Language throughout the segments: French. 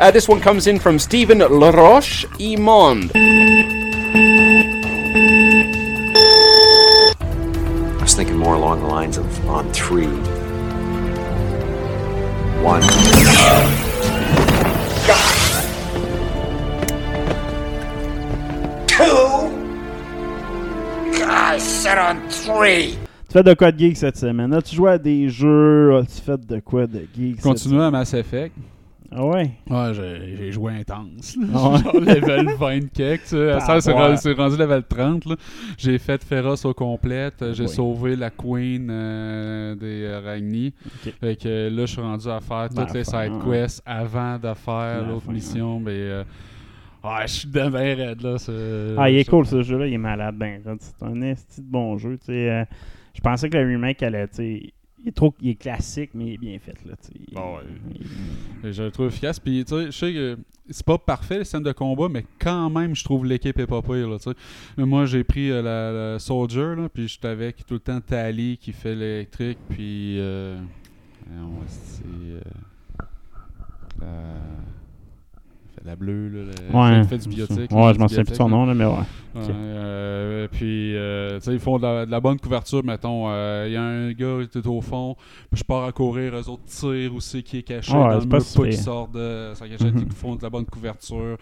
Uh, this one comes in from Stephen Laroche Imond. I was thinking more along the lines of on three. One. Two. I said on three. Tu fais de quoi de geek cette semaine? As-tu joué à des jeux? As-tu fait de quoi de geek? Continue à Mass Effect. Ah ouais? Ouais, j'ai j'ai joué intense. Ah ouais? Genre level 20 quelques, tu sais. Ça, c'est Ah rendu, level 30. là. J'ai fait Féroce au complète. J'ai Oui. sauvé la queen euh, des euh, Ragni. Ok. Fait que euh, là, je suis rendu à faire Ben, toutes les side quests avant de faire Ben, l'autre mission. Mais euh, ouais, je suis bien raide là. Ah, il est cool ce jeu-là, il est malade. Ben, c'est un esti de bon jeu. tu sais, euh, je pensais que le remake allait. tu sais, Il est, trop, il est classique, mais il est bien fait. Là, tu sais. Bon, ouais. Il- Et Je le trouve efficace. Puis, tu sais, je sais que c'est pas parfait les scènes de combat, mais quand même, je trouve l'équipe est pas pire. Là, Moi, j'ai pris euh, la, la Soldier, là, puis j'étais avec tout le temps Tali qui fait l'électrique, puis. Euh, c'est. Euh, la, la bleue, là. la- Ouais, fait du biotique. Ouais, je m'en souviens plus de son nom, là, mais ouais. Ouais, Ok. euh, puis, euh, tu sais, ils font de la, de la bonne couverture, mettons. euh, Il y a un gars qui est au fond, puis je pars à courir, eux autres tirent aussi, qui est caché ouais, dans le pas mur, pas qui sort de sa cachette, Mhm. ils font de la bonne couverture.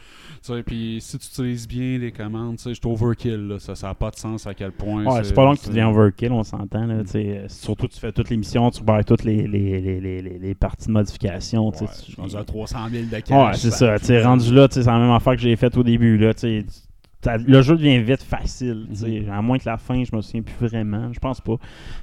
Tu sais, puis si tu utilises bien les commandes, tu sais, je suis overkill, là, ça n'a pas de sens à quel point. Ouais, c'est pas long que tu deviens overkill, on s'entend. Là, tu sais, euh, surtout, tu fais toutes les missions, tu barres toutes les, les, les, les, les- les parties de modification. tu sais, je suis à 300 000 de cash. Ouais, c'est ça. Tu sais, rendu là, c'est la même affaire que j'ai faite au début. Là, le jeu devient vite facile. Mhm. À moins que la fin, je me souviens plus vraiment. Je pense pas.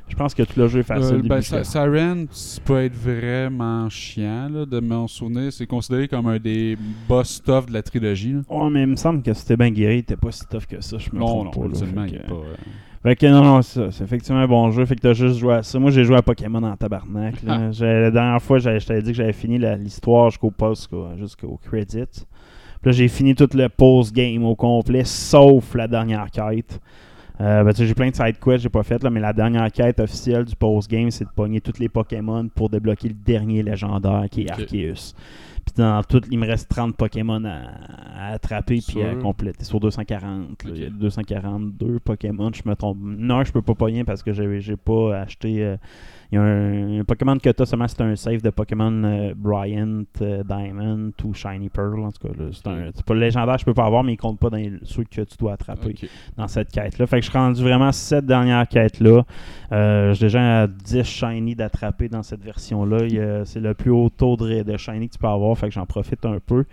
Je pense que tout le jeu est facile. Euh, ben, jusqu'à- Siren, ça peut être vraiment chiant, là, de m'en souvenir. C'est considéré comme un des boss stuff de la trilogie. là. Ouais, mais il me semble que c'était bien guéri, t'es pas si tough que ça, je me Non, trompe non, pas. là. il que- pas... euh, Fait que non, c'est effectivement un bon jeu. Fait que t'as juste joué à ça. Moi, j'ai joué à Pokémon en tabarnak. Ah. là. La dernière fois, je t'avais dit que j'avais fini l'histoire jusqu'au post, jusqu'au credit. Puis là, j'ai fini tout le post-game au complet, sauf la dernière quête. Euh, ben, j'ai plein de side quests que j'ai pas fait là, mais la dernière quête officielle du post-game, c'est de pogner tous les Pokémon pour débloquer le dernier légendaire qui est. Arceus. Puis dans tout, il me reste 30 Pokémon à, à attraper puis à compléter sur 240. là. Ok. Il y a 242 Pokémon, je me trompe. Non, je peux pas pogner parce que j'ai pas acheté. euh, il y a un, un Pokémon que t'as seulement, c'est un save de Pokémon euh, Bryant, euh, Diamond ou Shiny Pearl. En tout cas, là, c'est un- c'est pas le légendaire, je peux pas avoir, mais il compte pas dans les- ceux que tu dois attraper dans cette quête-là. Fait que je suis rendu vraiment cette dernière quête-là. J'ai déjà à 10 shiny d'attraper dans cette version-là. C'est le plus haut taux de, de shiny que tu peux avoir, fait que j'en profite un peu.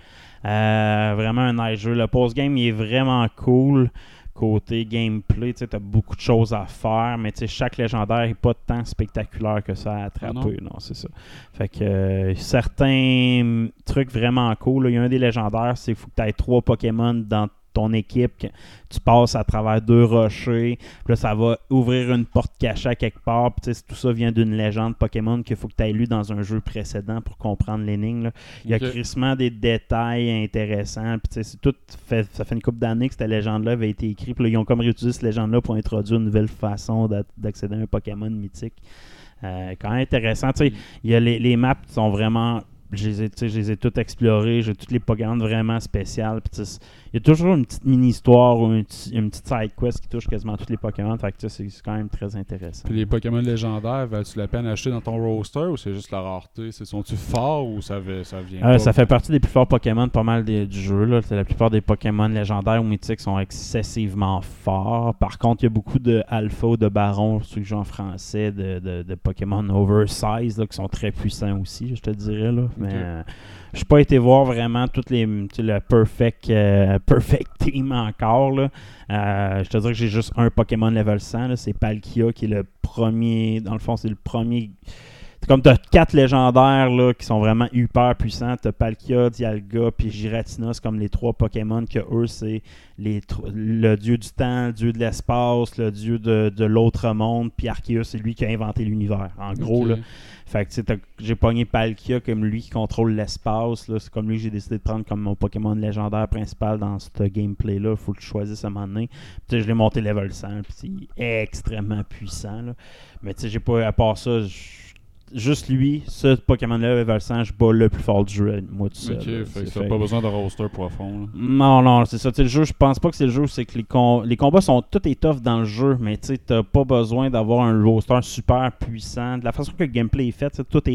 Euh, vraiment un nice jeu. Le post-game, il est vraiment cool. Côté gameplay, tu as beaucoup de choses à faire, mais tu sais, chaque légendaire n'est pas tant spectaculaire que ça à attraper. non, c'est ça. Fait que euh, certains trucs vraiment cool. Il y a un des légendaires, c'est qu'il faut que tu aies trois Pokémon dans ton équipe, tu passes à travers deux rochers, puis là ça va ouvrir une porte cachée à quelque part, puis tu sais, tout ça vient d'une légende Pokémon qu'il faut que tu aies lu dans un jeu précédent pour comprendre l'énigme. Il y a Ok. crissement des détails intéressants, puis c'est tout fait, ça fait une couple d'années que cette légende-là avait été écrite, puis là, ils ont comme réutilisé cette légende-là pour introduire une nouvelle façon d'a- d'accéder à un Pokémon mythique. Euh, quand même intéressant, tu sais, il y a les, les maps sont vraiment je les ai, tu sais, je les ai toutes explorées, j'ai toutes les Pokémon vraiment spéciales. Il y a toujours une petite mini-histoire ou une, petit- une petite side quest qui touche quasiment tous les Pokémon. Fait que c'est quand même très intéressant. Puis les Pokémon légendaires, valent-tu la peine d'acheter dans ton roster ou c'est juste la rareté? Sont-tu forts ou ça, vient Euh, pas? ça fait partie des plus forts Pokémon pas mal des- du jeu. Là. La plupart des Pokémon légendaires ou mythiques sont excessivement forts. Par contre, il y a beaucoup de alpha ou de baron, ceux que jouent en français, de, de, de Pokémon oversize là, qui sont très puissants aussi, je te dirais. Là. Mais euh, je n'ai pas été voir vraiment toutes le perfect, euh, perfect team encore. Là. Euh, je te dirais que j'ai juste un Pokémon level 100. là. C'est Palkia qui est le premier. Dans le fond, c'est le premier. Comme t'as quatre légendaires là, qui sont vraiment hyper puissants. T'as Palkia, Dialga, puis Giratina. C'est comme les trois Pokémon que eux, c'est les le dieu du temps, le dieu de l'espace, le dieu de, de l'autre monde. Puis Arceus, c'est lui qui a inventé l'univers. En gros, là. Fait que tu sais, j'ai pogné Palkia comme lui qui contrôle l'espace. C'est comme lui que j'ai décidé de prendre comme mon Pokémon légendaire principal dans ce gameplay-là. Faut que je choisisse à un moment donné. Puis, je l'ai monté level 100. Puis c'est extrêmement puissant. là. Mais tu sais, j'ai pas, à part ça, juste lui, ce Pokémon-là, level 100, je bats le plus fort du jeu, moi tout seul. Ok, là. fait que t'as pas besoin de roster profond. là. non, non, c'est ça. Le jeu, je pense pas que c'est le jeu, c'est que les, com- les combats sont tout étoffes dans le jeu, mais tu sais, t'as pas besoin d'avoir un roster super puissant. De la façon que le gameplay est fait, tout tu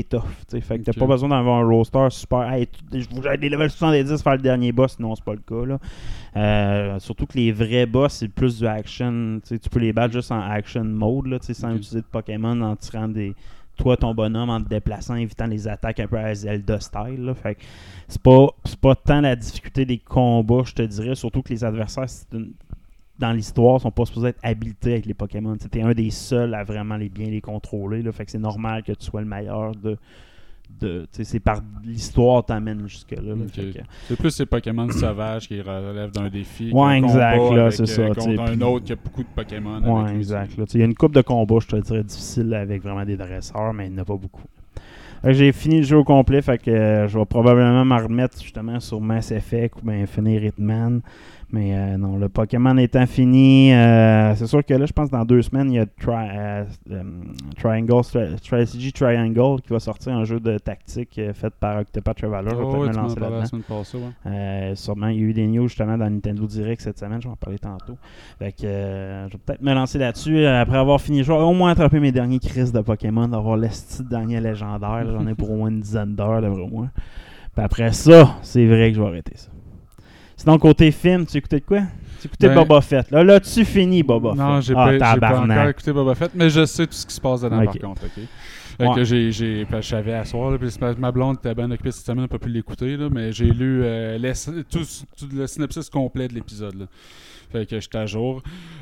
sais. Fait que t'as pas besoin d'avoir un roster super. Hey, je vous j'ai des levels 70 faire le dernier boss, sinon c'est pas le cas. Là. Euh, surtout que les vrais boss, c'est plus du action. Tu sais, tu peux les battre juste en action mode, là, sans utiliser de Pokémon, en tirant des. Toi, ton bonhomme, en te déplaçant, évitant les attaques un peu à Zelda style. là. Fait c'est pas, pas tant la difficulté des combats, je te dirais. Surtout que les adversaires, dans l'histoire, sont pas supposés être habilités avec les Pokémon. Tu es un des seuls à vraiment les bien les contrôler. Là. Fait que c'est normal que tu sois le meilleur de. De c'est par l'histoire t'amène jusque-là. là. Que- C'est plus ces Pokémon sauvages qui relèvent d'un défi. Ouais, exact, là, c'est euh, ça, Contre tu sais, un autre qui a beaucoup de Pokémon. Ouais, exact. Il y a une coupe de combats, je te dirais, difficile avec vraiment des dresseurs, mais il n'y en a pas beaucoup. J'ai fini le jeu au complet, fait que euh, je vais probablement m'en remettre justement sur Mass Effect ou bien finir Hitman. Mais euh, non, le Pokémon étant fini, euh, c'est sûr que là, je pense que dans deux semaines, il y a Tri- euh, Triangle, Stra- Strategy Triangle qui va sortir un jeu de tactique fait par Octopath Traveler. Je vais Oh, peut-être me lancer la là-dedans. passée, ouais. Sûrement, il y a eu des news justement dans Nintendo Direct cette semaine, je vais en parler tantôt. Fait que je vais peut-être me lancer là-dessus après avoir fini le jeu. Au moins attraper mes derniers crises de Pokémon, d'avoir le style dernier légendaire. J'en ai pour au moins une dizaine d'heures, d'après moi. Puis après ça, c'est vrai que je vais arrêter ça. Sinon, côté film, tu écoutais de quoi? Tu écoutais Ben- Boba Fett. Là, là tu finis Boba Fett. Non, j'ai ah, pas, pas encore écouté Boba Fett, mais je sais tout ce qui se passe dedans Ok. par contre. ok? Fait Ouais. que j'ai, j'ai, je savais à soir, là, puis ma blonde était bien occupée cette semaine, n'a pas pu l'écouter, là, mais j'ai lu euh, les- tout, tout le synopsis complet de l'épisode. là. Fait que j'étais à jour.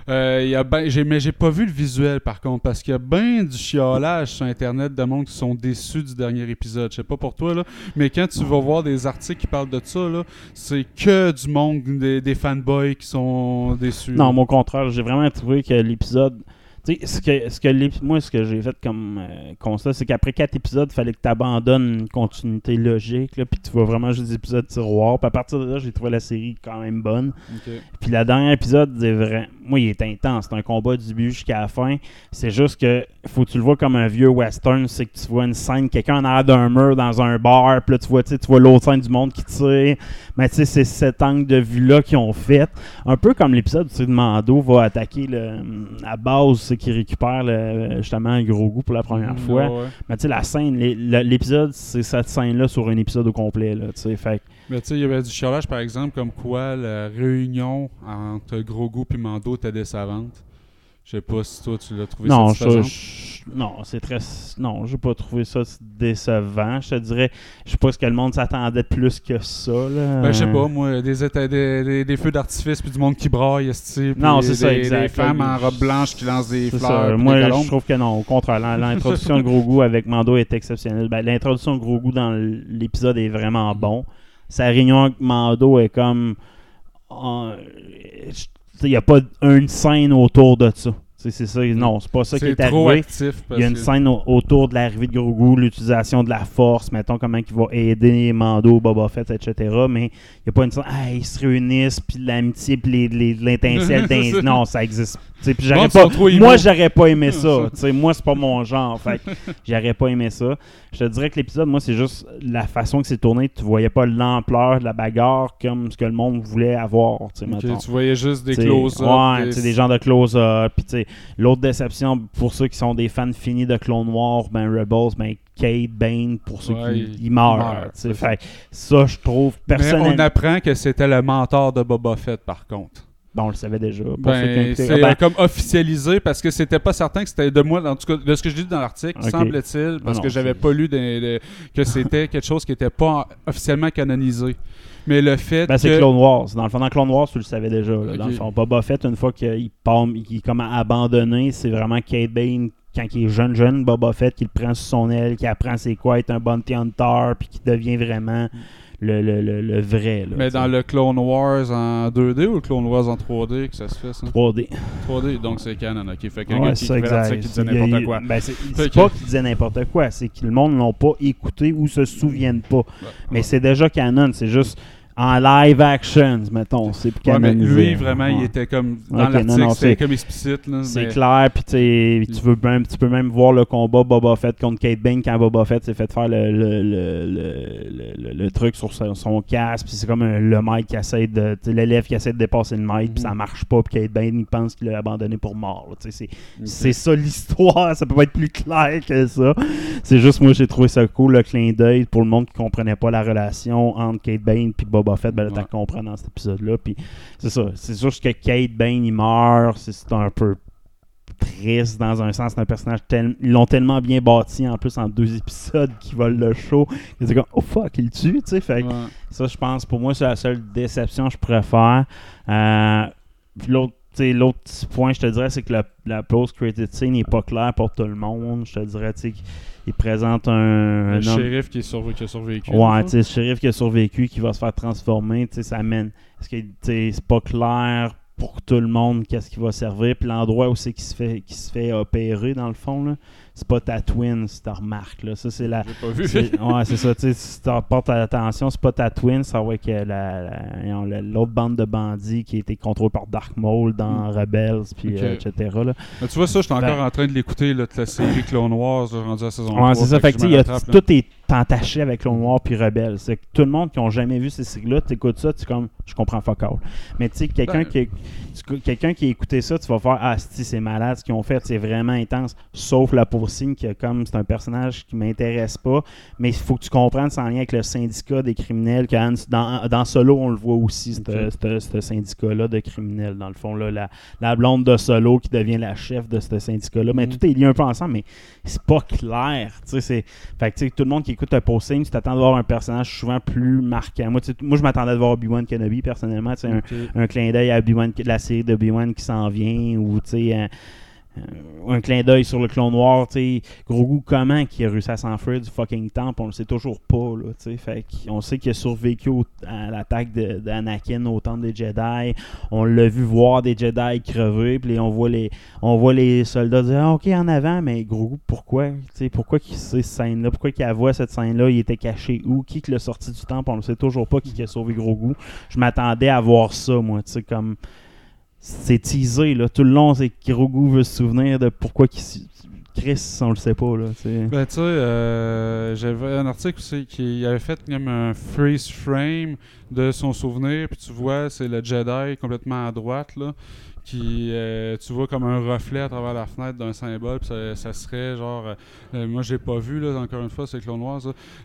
Euh, y a ben, j'ai, mais j'ai pas vu le visuel par contre, parce qu'il y a bien du chiolage sur Internet de monde qui sont déçus du dernier épisode. Je sais pas pour toi, là, mais quand tu vas voir des articles qui parlent de ça, là, c'est que du monde, des, des fanboys qui sont déçus. Non, au contraire, j'ai vraiment trouvé que l'épisode. Tu sais, ce que, ce que moi, ce que j'ai fait comme euh, constat, c'est qu'après quatre épisodes, il fallait que tu abandonnes une continuité logique, là, puis tu vois vraiment juste des épisodes tiroirs. Puis à partir de là, j'ai trouvé la série quand même bonne. Ok. Puis le dernier épisode, c'est vrai. Moi, il est intense. C'est un combat du début jusqu'à la fin. C'est juste que faut que tu le vois comme un vieux western. C'est que tu vois une scène, quelqu'un en arrière d'un mur dans un bar. Puis là, tu vois, tu vois l'autre scène du monde qui tire. Mais tu sais, c'est cet angle de vue-là qu'ils ont fait. Un peu comme l'épisode où sais, Mando va attaquer le, la base, c'est qu'il récupère le- justement un gros goût pour la première fois. Ouais, ouais. Mais tu sais, la scène, l'épisode, c'est cette scène-là sur un épisode au complet. Là, tu sais. fait que- Mais tu sais, il y avait du chiolage, par exemple, comme quoi la réunion entre Grogu et Mando était décevante. Je sais pas si toi, tu l'as trouvé Non, je, je- non, c'est très. Non, j'ai pas trouvé ça décevant. Je te dirais, je sais pas ce que le monde s'attendait plus que ça. Là. Ben, je sais pas, moi, des, des, des, des feux d'artifice puis du monde qui braille, puis Non, c'est ça, des, exact. des femmes en robe blanche qui lancent des fleurs. ça. Moi, je trouve que non. Au contraire, l'in- l'introduction de Grogu avec Mando est exceptionnelle. Ben, l'introduction de Grogu dans l'épisode est vraiment bon. Sa réunion avec Mando est comme. Il n'y a pas une scène autour de ça. C'est ça. Non, c'est pas ça qui est trop arrivé. actif. Parce Il y a une scène au- autour de l'arrivée de Grogu, l'utilisation de la force, mettons comment il va aider Mando, Boba Fett, etc. Mais il n'y a pas une scène, ah, ils se réunissent, puis l'amitié, puis l'intincelle d'un. Non, ça existe. Puis pas- moi, j'aurais pas aimé ça. Tu sais, moi, c'est pas mon genre. Fait j'aurais pas aimé ça. Je te dirais que l'épisode, moi, c'est juste la façon que c'est tourné. Tu voyais pas l'ampleur de la bagarre comme ce que le monde voulait avoir. Tu voyais juste des T'sais, close-up. Ouais, des- t'sais, des gens de close-up. Puis, t'sais, l'autre déception pour ceux qui sont des fans finis de Clone Wars, ben Rebels, ben Kate Bane, pour ceux Ouais, qui il- meurent. meurt, Fait ça, je trouve Mais on personnellement. apprend que c'était le mentor de Boba Fett, par contre. Bon, on le savait déjà. Ben, c'est ben, euh, comme officialisé parce que c'était pas certain que c'était de moi, en tout cas de ce que je dis dans l'article, semble-t-il, parce non, que j'avais pas lu que c'était quelque chose qui était pas officiellement canonisé. Mais le fait ben, c'est que Clone Wars. Dans le fond, dans Clone Wars, tu le savais déjà. là. Dans le fond, Boba Fett, une fois qu'il part, qu'il est comme abandonné, c'est vraiment Kate Bane quand il est jeune, jeune, Boba Fett, qu'il le prend sous son aile, qu'il apprend c'est quoi être un bounty hunter, puis qu'il devient vraiment le, le, le, le vrai. Là, Mais t'sais. dans le Clone Wars en 2D ou le Clone Wars en 3D que ça se fait ça? 3D. 3D, donc c'est canon, ok. Fait que Ouais, gars qui c'est ça, qui disait n'importe quoi. ben, c'est pas qu'ils disaient n'importe quoi, c'est que le monde l'ont pas écouté ou se souviennent pas. Mais c'est déjà canon, c'est juste en live action, mettons. C'est plus Ouais, mais lui, vraiment, il était comme. Dans l'article, c'était c'est- comme explicite. C'est mais- clair, puis tu veux même, tu peux même voir le combat Boba Fett contre Kate Bane quand Boba Fett s'est fait faire le, le, le, le, truc sur son, son casque, puis c'est comme un- le mec qui essaie de, l'élève qui essaie de dépasser le maître, puis ça marche pas, puis Kate Bane il pense qu'il l'a abandonné pour mort. c'est, c'est ça l'histoire, ça peut pas être plus clair que ça. C'est juste moi j'ai trouvé ça cool le clin d'œil pour le monde qui comprenait pas la relation entre Kate Bane puis Boba Fett, ben là t'as Ouais. compris dans cet épisode-là, puis c'est ça, c'est juste que Kate Bane il meurt, c'est, un peu triste dans un sens. C'est un personnage tel- ils l'ont tellement bien bâti en plus en deux épisodes qui volent le show. C'est comme oh fuck, il tue, tu sais. Fait Ouais. ça, je pense, pour moi, c'est la seule déception que je pourrais faire. Euh, puis l'autre. L'autre petit point, je te dirais, c'est que la, la post-credit scene n'est pas claire pour tout le monde. Je te dirais, tu il présente un, Le un shérif qui, est surv- qui a survécu. Ouais, tu sais, le shérif qui a survécu, qui va se faire transformer, tu sais, ça amène. Est-ce que, tu sais, c'est pas clair pour tout le monde qu'est-ce qui va servir, puis l'endroit où c'est qui se fait qui se fait opérer dans le fond là, c'est pas Tatooine, si tu remarques là, ça c'est la pas vu. ouais, c'est ça, tu sais, si tu portes attention, c'est pas Tatooine, ça va que la, la- voyons, la- l'autre bande de bandits qui a été contrôlée par Dark Maul dans Rebels, puis Mm. Euh, etc. là. Mais tu vois, ça, je suis encore Ben- en train de l'écouter, la série Clone Wars, rendu à saison 3. Ouais, c'est ça. Fait que, y a- tout est entaché avec Clone Noir puis Rebelle. C'est que tout le monde qui n'a jamais vu ces séries-là, tu écoutes ça, tu es comme, je comprends fuck all. Mais tu sais, quelqu'un Ben- qui, tu- quelqu'un qui a écouté ça, tu vas faire, ah, si c'est malade ce qu'ils ont fait, c'est vraiment intense. Sauf la pourcine qui, a comme, c'est un personnage qui m'intéresse pas. Mais il faut que tu comprennes, c'est en lien avec le syndicat des criminels. Que dans, dans Solo, on le voit aussi, ce syndicat-là de criminels. Dans le fond, là, la, la blonde de Solo qui devient la chef de ce syndicat-là. Mais Mhm. tout est lié un peu ensemble, mais c'est pas clair. Tu sais, c'est. Fait que tu sais, tout le monde qui écoute un posting, tu t'attends de voir un personnage souvent plus marquant. Moi, moi je m'attendais de voir Obi-Wan Kenobi personnellement. tu sais, un, Ok. un clin d'œil à Obi-Wan, la série d'Obi-Wan qui s'en vient, ou tu sais, un, un- clin d'œil sur le clone noir. Tu Grogu, comment qui a réussi à s'enfuir du fucking temple, on le sait toujours pas. Là, fait qu'on sait qu'il a survécu à l'attaque d'Anakin au temple des Jedi. On l'a vu voir des Jedi crever, puis on voit les on voit les soldats dire Ah, OK en avant, mais Grogu, pourquoi Tu sais, Pourquoi qu'il cette scène-là? Pourquoi qu'il voit cette scène-là? Il était caché où? Qui l'a sorti du temple? On ne sait toujours pas qui a sauvé Grogu. Je m'attendais à voir ça, moi. Tu comme. C'est teasé, là. Tout le long, c'est que Grogu veut se souvenir de pourquoi Chris, on le sait pas, là. Ben, tu sais, euh, j'avais un article aussi qui avait fait comme un freeze frame de son souvenir, puis tu vois, c'est le Jedi complètement à droite, là, qui, euh, tu vois comme un reflet à travers la fenêtre d'un symbole, puis ça, ça serait genre, euh, euh, moi j'ai pas vu, là, encore une fois, c'est Clone Wars,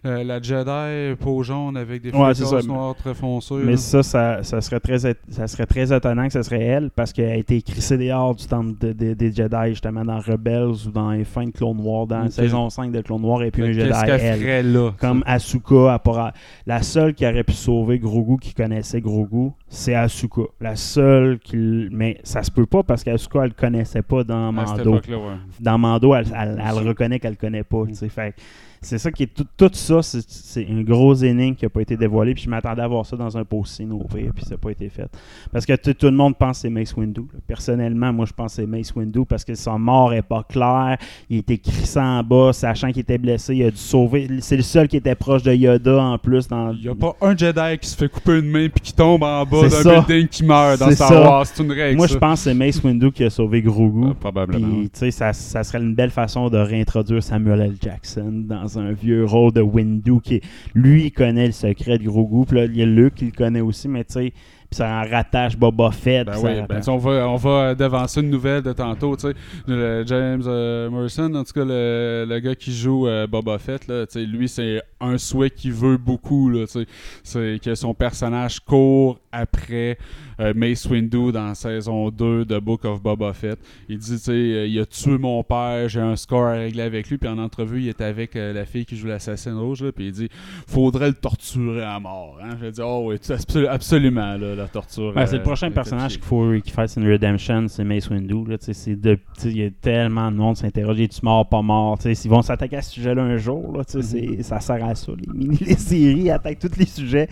euh, la Jedi peau jaune avec des Ouais, fréquences noires très foncées. Mais là. ça, ça, ça serait très, ça serait très étonnant que ce serait elle, parce qu'elle a été crissée dehors du de- de- des Jedi, justement, dans Rebels ou dans les fins de Clone Noir, dans la Ok. saison 5 de Clone Noir, et puis un Jedi, elle. ferait là? Comme Asuka, à part- la seule qui aurait pu sauver Grogu, qui connaissait Grogu, c'est Asuka. La seule qui. Mais ça se peut pas parce qu'Asuka, elle le connaissait pas dans à cette Mando. ouais. Dans Mando, elle, elle- elle reconnaît qu'elle le connaît pas. Fait c'est ça qui est tout, tout ça, c'est, une grosse énigme qui a pas été dévoilée. Puis je m'attendais à voir ça dans un posting au pire, puis ça n'a pas été fait. Parce que tout, tout le monde pense que c'est Mace Windu. là. Personnellement, moi je pense que c'est Mace Windu parce que son mort est pas clair. Il était crissant en bas, sachant qu'il était blessé. Il a dû sauver. C'est le seul qui était proche de Yoda en plus. Dans... Il n'y a pas un Jedi qui se fait couper une main puis qui tombe en bas d'un building qui meurt dans Star. Wars. C'est une règle. Moi, je pense que c'est Mace Windu qui a sauvé Grogu. Ah, probablement. Puis, tu sais, ça, ça serait une belle façon de réintroduire Samuel L. Jackson dans un vieux rôle de Windu qui, lui, il connaît le secret de Grogu. Puis là, il y a Luke qui le connaît aussi, mais tu sais, puis ça en rattache Boba Fett. Ben oui, ben, on va, on va devancer une nouvelle de tantôt, tu sais. Le James euh, Morrison, en tout cas, le, le gars qui joue euh, Boba Fett, là, tu sais, lui, c'est un souhait qu'il veut beaucoup. Là, tu sais. c'est que son personnage court après euh, Mace Windu dans saison 2 de Book of Boba Fett. Il dit, tu sais, euh, il a tué mon père, j'ai un score à régler avec lui. Puis en entrevue, il était avec euh, la fille qui joue l'assassin rouge. Là, puis il dit, faudrait le torturer à mort. Hein? J'ai dit, oh oui, absolu- absolument, là, la torture. Ouais, c'est le prochain personnage qu'il faut qu'il fasse une redemption, c'est Mace Windu. Il y a tellement de monde qui s'interroge, es-tu mort, pas mort? S'ils vont s'attaquer à ce sujet-là un jour, là, c'est- ça sert à ça. Les, séries attaquent tous les sujets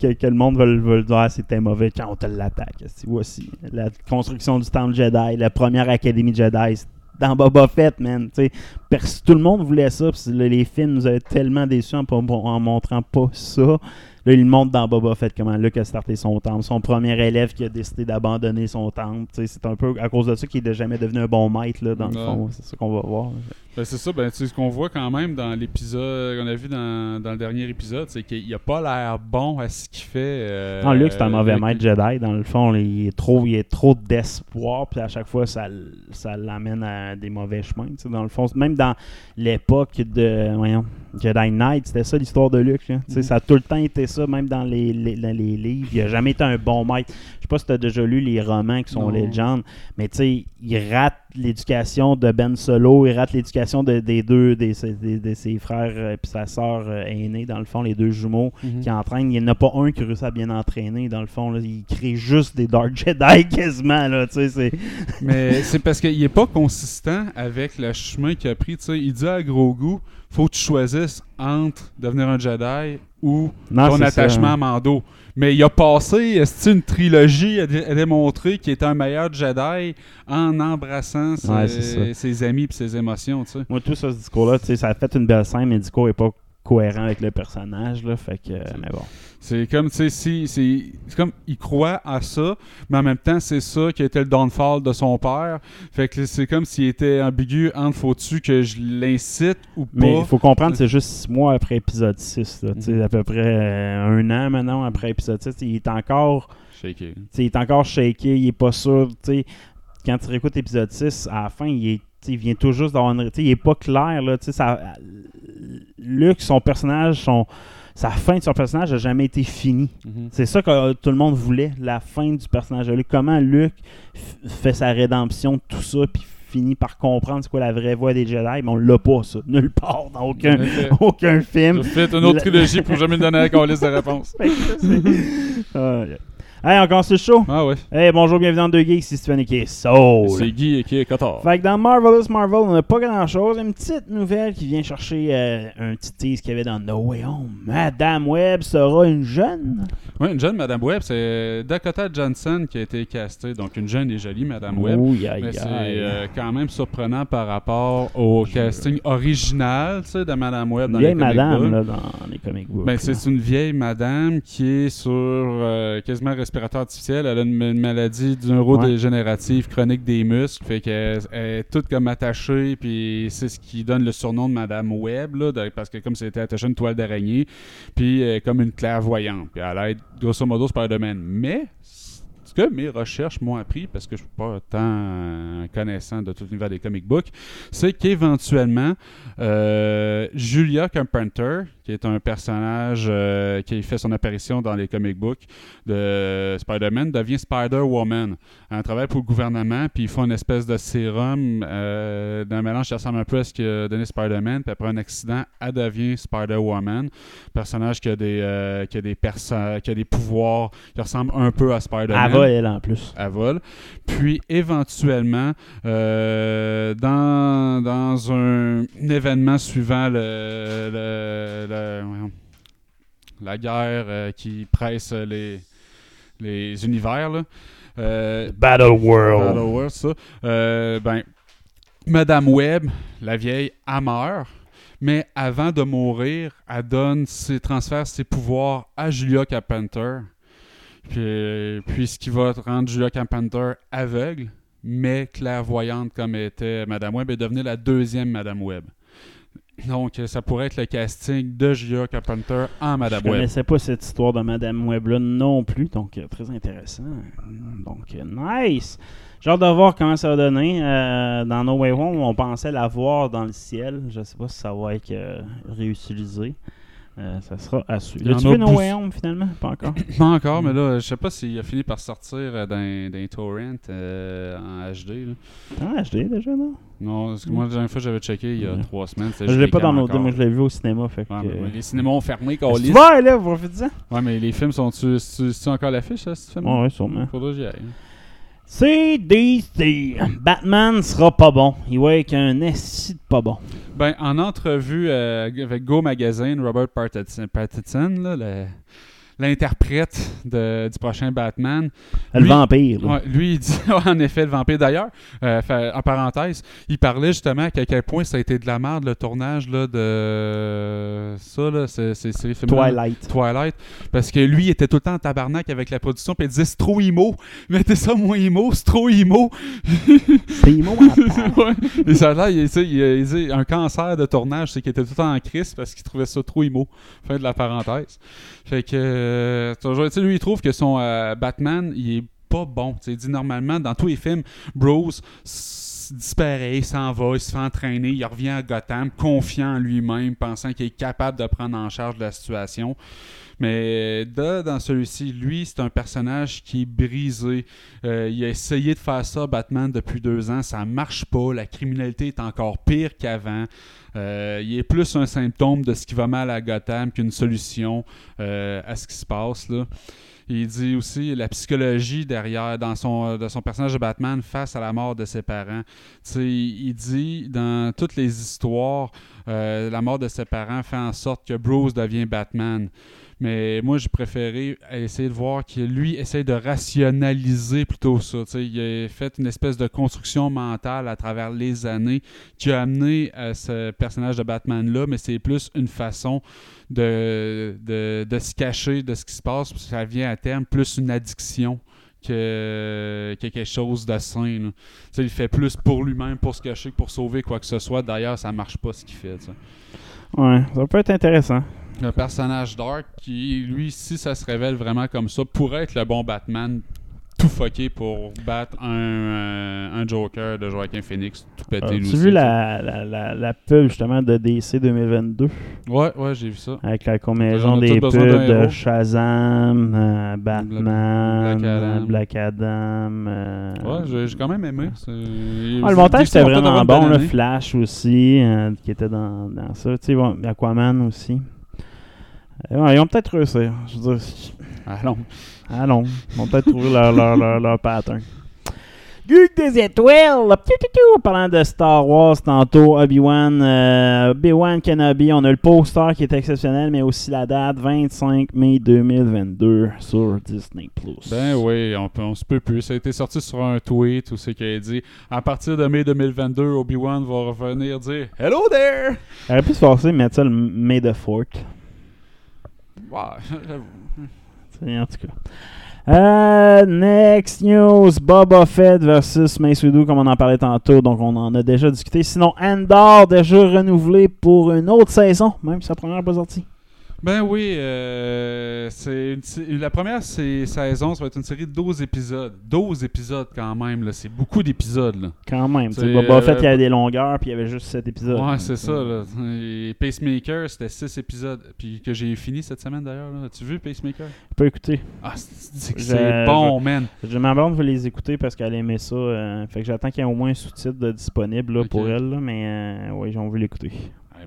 que, que le monde veut, veut dire, c'était mauvais quand on te l'attaque. Voici la construction du temple Jedi, la première académie Jedi. Dans Boba Fett, man. tout le monde voulait ça. puis là, les films nous avaient tellement déçus en, en montrant pas ça. Là, il montre dans Boba Fett comment Luke a starté son temple. Son premier élève qui a décidé d'abandonner son temple. C'est un peu à cause de ça qu'il n'est jamais devenu un bon maître, là, dans le fond. C'est ça qu'on va voir. Ben, c'est ça, ben, ce qu'on voit quand même dans l'épisode qu'on a vu dans, dans le dernier épisode, c'est qu'il a pas l'air bon à ce qu'il fait. euh, Non, Luke, c'est un mauvais Luke. maître Jedi. Dans le fond, il est trop, il est trop d'espoir. Puis à chaque fois, ça, ça l'amène à des mauvais chemins. Dans le fond, même dans l'époque de voyons, Jedi Knight, c'était ça l'histoire de Luke. là. Mhm. Ça a tout le temps été ça, même dans les, les, dans les livres. Il a jamais été un bon maître. Je sais pas si tu as déjà lu les romans qui sont Non. légendes, mais tu sais, il rate l'éducation de Ben Solo, il rate l'éducation de- des deux, des, des- de ses frères et sa sœur euh, aînée, dans le fond, les deux jumeaux Mhm. qui entraînent. Il n'y en a pas un qui réussit à bien entraîner, dans le fond. Là. Il crée juste des Dark Jedi quasiment. Là, tu sais, c'est... Mais c'est parce qu'il est pas consistant avec le chemin qu'il a pris. tu sais. Il dit à Grogu faut que tu choisisses entre devenir un Jedi ou Non, ton attachement ça. à Mando. Mais il a passé est-ce une trilogie à, dé- à démontrer qu'il était un meilleur Jedi en embrassant ses, Ouais, amis et ses émotions. tu sais. Moi, tout ça, ce discours-là, tu sais, ça a fait une belle scène, mais le discours n'est pas cohérent avec le personnage. Là, fait que, mais bon. C'est comme, tu sais, si, c'est comme, il croit à ça, mais en même temps, c'est ça qui a été le downfall de son père. Fait que c'est comme s'il était ambigu entre faut-tu que je l'incite ou pas? Mais il faut comprendre, c'est juste six mois après épisode 6. Là, Mhm. À peu près euh, un an maintenant après épisode 6. Il est encore, Shaky. il est encore shaké, il est pas sûr. tu sais. Quand tu réécoutes épisode 6, à la fin, il est. Il vient tout juste d'avoir une. Il est pas clair. Là, ça, Luke, son personnage, son, sa fin de son personnage n'a jamais été finie. Mhm. C'est ça que euh, tout le monde voulait, la fin du personnage de Luke. Comment Luke fait sa rédemption de tout ça, puis finit par comprendre c'est quoi la vraie voix des Jedi, mais on l'a pas, ça. Nulle part, dans aucun, aucun film. J'ai fait une autre trilogie pour jamais me donner la liste de réponse. Fait yeah. Hey, encore le show? Ah ouais. Hey, bonjour, bienvenue dans Deux Geeks, c'est Stephen et qui est Soul. C'est Guy et qui est Cotard. Fait que dans Marvelous Marvel, on n'a pas grand chose. Une petite nouvelle qui vient chercher euh, un petit tease qu'il y avait dans No Way Home. Madame Webb sera une jeune. Oui, une jeune Madame Webb, c'est Dakota Johnson qui a été castée. Donc une jeune et jolie Madame Webb. Ouh, aïe, Mais c'est euh, quand même surprenant par rapport au casting original tu sais, de Madame Webb dans Vieille les comic madame books. là, dans les comic books. Ben, c'est une vieille madame qui est sur euh, quasiment artificiel. Elle a une, une maladie neurodégénérative chronique des muscles. Fait qu'elle elle est toute comme attachée. Puis c'est ce qui donne le surnom de Madame Webb. Là, de- parce que comme c'était attaché à une toile d'araignée. Puis elle est comme une clairvoyante. Puis elle aide grosso modo Spider-Man. Mais ce que mes recherches m'ont appris, parce que je ne suis pas tant connaissant de tout l'univers des comic books, c'est qu'éventuellement, euh, Julia Carpenter, qui est un personnage euh, qui fait son apparition dans les comic books de Spider-Man, devient Spider-Woman. Elle travaille pour le gouvernement, puis ils font une espèce de sérum euh, d'un mélange qui ressemble un peu à ce qu'a donné Spider-Man, puis après un accident, elle devient Spider-Woman. Personnage qui a des, qui a des, qui a des pouvoirs qui ressemblent un peu à Spider-Man. Elle elle, en plus. À vol. Puis éventuellement, euh, dans, dans un, événement suivant le, le- le- voyons, la guerre euh, qui presse les, les univers, là, euh, Battle World. Battle World, ça. Euh, ben, Madame Webb, la vieille, elle meurt. Mais avant de mourir, elle donne ses transfère ses pouvoirs à Julia Carpenter. Puis, puis ce qui va rendre Julia Carpenter aveugle, mais clairvoyante comme était Madame Webb, et devenir la deuxième Madame Webb. Donc, ça pourrait être le casting de Julia Carpenter en Madame Je Webb. connaissais pas cette histoire de Madame Webb là non plus, donc euh, très intéressant. Donc euh, nice. J'ai hâte de voir comment ça va donner. Euh, dans No Way Home, on pensait la voir dans le ciel. Je sais pas si ça va être euh, réutilisé. Euh, ça sera à suivre. Il y en As-tu a vu No. Way Home finalement Pas encore? Pas encore, mais là, je sais pas s'il a fini par sortir euh, d'un d'un torrent euh, en HD. là. T'es en HD déjà, non? Non, parce que moi, la dernière fois j'avais checké il y a Ouais. trois semaines, Je l'ai pas gammes downloadé, encore. moi je l'ai vu au cinéma. Fait que, Ouais, mais, ouais, les cinémas ont fermé, Tu câlisse. vas là, vous faites ça Ouais, mais les films sont-tu. C'est encore l'affiche, ça, ce film? Ouais, ouais, sûrement. Faudrait que j'y aille. DC. Batman sera pas bon. Il va être un esti pas bon. Ben, en entrevue euh, avec Go Magazine, Robert Pattinson, Pattinson, là, le- l'interprète de- du prochain Batman, Le Lui- vampire. là. Ouais, lui, il dit, en effet, le vampire. D'ailleurs, euh, en parenthèse, il parlait justement qu'à quel point ça a été de la merde le tournage là, de ça, là, c'est. Twilight. Twilight. Parce que lui, il était tout le temps en tabarnak avec la production, puis il disait c'est trop emo. Mettez ça moins emo, c'est trop emo. C'est à ouais. Et ça l'air, il, il, un cancer de tournage, c'est qu'il était tout le temps en crise parce qu'il trouvait ça trop emo. Fin de la parenthèse. Fait que, euh, lui, il trouve que son euh, Batman, il est pas bon. Il dit normalement, dans tous les films, s- disparaît, il s'en va, il se fait entraîner, il revient à Gotham, confiant en lui-même, pensant qu'il est capable de prendre en charge la situation. Mais là, dans celui-ci, lui, c'est un personnage qui est brisé. Euh, il a essayé de faire ça, Batman, depuis deux ans. Ça marche pas. La criminalité est encore pire qu'avant. Euh, il est plus un symptôme de ce qui va mal à Gotham qu'une solution euh, à ce qui se passe. Là. Il dit aussi la psychologie derrière dans son, de son personnage de Batman face à la mort de ses parents. Il dit dans toutes les histoires, la mort de ses parents fait en sorte que Bruce devient Batman. Mais moi, j'ai préféré essayer de voir que lui essaye de rationaliser plutôt ça. Il a fait une espèce de construction mentale à travers les années qui a amené à ce personnage de Batman-là, mais c'est plus une façon de, de, de se cacher de ce qui se passe, puis ça vient à terme plus une addiction que, que quelque chose de sain. il fait plus pour lui-même, pour se cacher que pour sauver quoi que ce soit. D'ailleurs, ça marche pas ce qu'il fait. tu sais. Ouais, ça peut être intéressant. Un personnage dark qui, lui, si ça se révèle vraiment comme ça, pourrait être le bon Batman tout fucké pour battre un, euh, un Joker de Joaquin Phoenix tout pété As-tu aussi, vu la, la, la, la pub justement de DC 2022 Ouais, ouais, j'ai vu ça. avec la On combinaison des pubs de. Shazam, euh, Batman, Black Adam. euh, Black Adam. euh, Ouais, j'ai quand même aimé. Ah, le montage était vraiment bon. Le. Flash aussi, euh, qui était dans, dans ça. Tu sais, bon, Aquaman aussi. Ouais, ils ont peut-être réussi. Je veux dire, Allons. allons. Ils vont peut-être trouver leur, leur, leur, leur pattern. Des étoiles! Parlant de Star Wars tantôt, Obi-Wan, euh, Obi-Wan Kenobi, on a le poster qui est exceptionnel, mais aussi la date 25 mai 2022 sur Disney+. Ben oui, on, se peut plus. Ça a été sorti sur un tweet où c'est qu'il a dit à partir de mai 2022, Obi-Wan va revenir dire Hello there! Il aurait pu se forcer de mettre ça le May the 4th. J'avoue. En tout cas. Euh, next news, Boba Fett versus Mace comme on en parlait tantôt, donc on en a déjà discuté. Sinon, Andor déjà renouvelé pour une autre saison, même si sa première n'est pas sortie. Ben oui, euh, c'est une la première c'est- saison, ça va être une série de 12 épisodes. 12 épisodes quand même, là. c'est beaucoup d'épisodes. Là. Quand même. C'est, Boba euh, Fett, il y avait des longueurs, puis il y avait juste 7 épisodes. Ouais, c'est ça. Là. Et Pacemaker, c'était 6 épisodes. Puis que j'ai fini cette semaine d'ailleurs. là. As-tu vu Pacemaker? Peux écouter. Ah, c'est que Je- c'est bon, man. Je, ma blonde veut les écouter parce qu'elle aimait ça. euh, fait que j'attends qu'il y ait au moins un sous-titre de disponible là, pour elle, là, mais euh, oui, j'ai envie de l'écouter.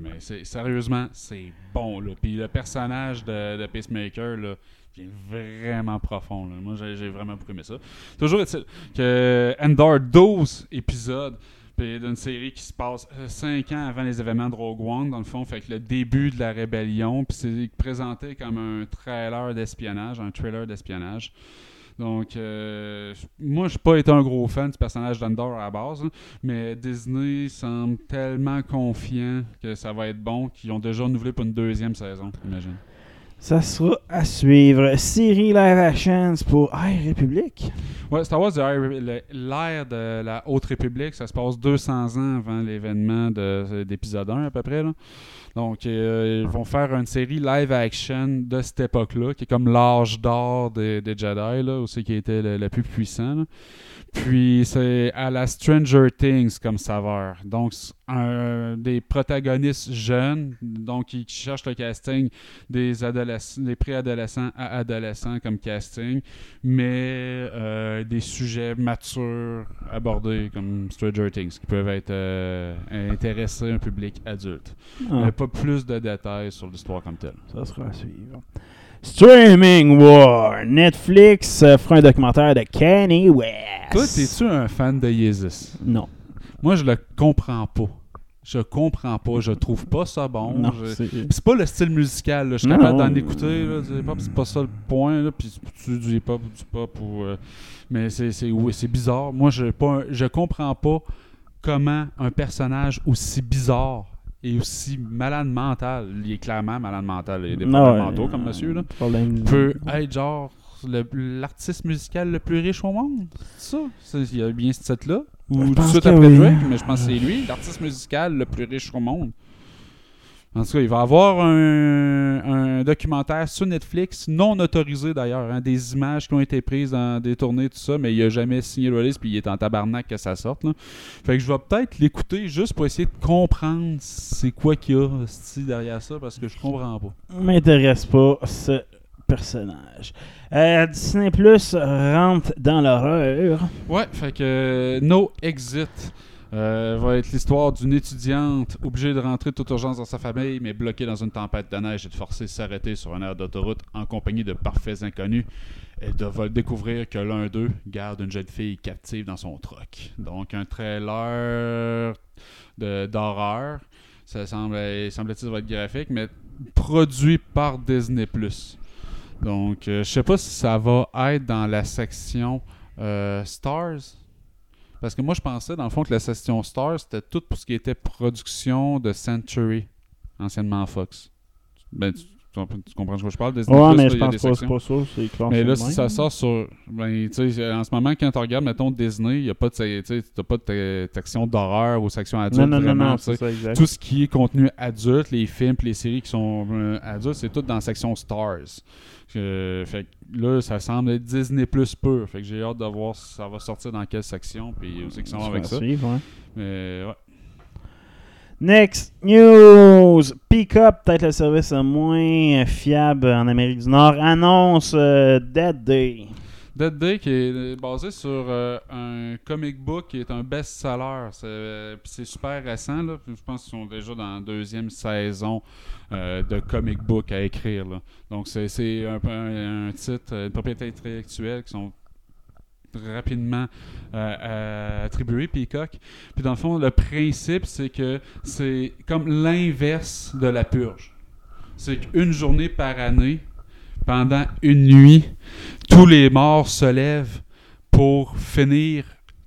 Mais sérieusement, c'est bon. Là. Puis le personnage de, de Pacemaker, là, est vraiment profond. Moi, j'ai vraiment aimé ça. Toujours est-il que Endor 12 épisodes. D'une série qui se passe 5 ans avant les événements de Rogue One, dans le fond, fait que le début de la rébellion, puis c'est présenté comme un trailer d'espionnage, un trailer d'espionnage. Donc, euh, moi, je suis pas été un gros fan du personnage d'Endor à base, mais Disney semble tellement confiant que ça va être bon qu'ils ont déjà renouvelé pour une deuxième saison, imagine. Ça sera à suivre. Série live action pour Air République. Ouais, Star Wars, l'ère de la Haute République, ça se passe 200 ans avant l'événement de- d'épisode 1 à peu près. Là. Donc, euh, ils vont faire une série live action de cette époque-là, qui est comme l'âge d'or des, Jedi, là, aussi qui était le, plus puissant. Puis, c'est à la Stranger Things comme saveur. Donc, un, des protagonistes jeunes, donc qui, qui cherchent le casting des adolescents, des préadolescents à adolescents comme casting, mais euh, des sujets matures abordés comme Stranger Things qui peuvent être euh, intéresser un public adulte. Ah, Mais pas plus de détails sur l'histoire comme telle. ça sera à suivre. Streaming War. Netflix euh, fera un documentaire de Kanye West. Toi, es-tu un fan de Yeezus? Non. Moi, je le comprends pas. Je comprends pas. Je trouve pas ça bon. Je- c'est- pas le style musical. là. Je suis Non, capable d'en écouter. Là, du hip-hop, c'est pas ça le point. Là. Puis tu du hip-hop, du pop. Ou, euh, mais c'est, c'est, oui, c'est bizarre. Moi, je, pas un- je comprends pas comment un personnage aussi bizarre et aussi malade mental, il est clairement malade mental, il y a des problèmes mentaux comme monsieur, là, problème- peut être genre l'artiste musical le plus riche au monde. C'est ça? Il y a bien ce titre-là. Ou tout de suite après oui. Drake, mais je pense que c'est lui, l'artiste musical le plus riche au monde. En tout cas, il va y avoir un, un documentaire sur Netflix, non autorisé d'ailleurs, hein, des images qui ont été prises dans des tournées, tout ça, mais il a jamais signé le release, puis il est en tabarnak que ça sorte. là. Fait que je vais peut-être l'écouter juste pour essayer de comprendre c'est quoi qu'il y a derrière ça, parce que je comprends pas. m'intéresse pas ce personnage. Euh, Disney Plus rentre dans l'horreur. Ouais, fait que euh, No Exit euh, va être l'histoire d'une étudiante obligée de rentrer de toute urgence dans sa famille, mais bloquée dans une tempête de neige et de forcer s'arrêter sur une aire d'autoroute en compagnie de parfaits inconnus. Elle va découvrir que l'un d'eux garde une jeune fille captive dans son truck. Donc un trailer d'horreur. Ça semble, semble-t-il être graphique, mais produit par Disney+. Donc, euh, je sais pas si ça va être dans la section euh, Stars. Parce que moi, je pensais, dans le fond, que la section Stars, c'était tout pour ce qui était production de Century, anciennement Fox. Ben, tu- comprends de quoi je parle? Disney+, Ouais, là, mais il je pense pas, c'est pas ça. C'est clair Mais là, si ça sort sur. Ben, tu sais, en ce moment, quand tu regardes, mettons, Disney, il n'y a pas de, tu sais, t'as pas de section d'horreur ou section adulte. Non, non, non, vraiment, non, c'est ça, exact. Tout ce qui est contenu adulte, les films et les séries qui sont euh, adultes, c'est tout dans la section Stars. Euh, fait que là, ça semble être Disney Plus pur. Fait que j'ai hâte de voir si ça va sortir dans quelle section. Puis qu'ils sont Ça avec ça. suivre, ouais. Mais ouais. Next news. Pick Up, peut-être le service moins fiable en Amérique du Nord, annonce euh, Dead Day. Dead Day qui est euh, basé sur euh, un comic book qui est un best-seller. C'est super récent. Là. Je pense qu'ils sont déjà dans la deuxième saison de comic book à écrire. Donc c'est un, un, un titre, une propriété intellectuelle qui sont rapidement euh, euh, attribués Peacock. Puis dans le fond, le principe, c'est que c'est comme l'inverse de la purge. C'est qu'une journée par année, pendant une nuit, tous les morts se lèvent pour finir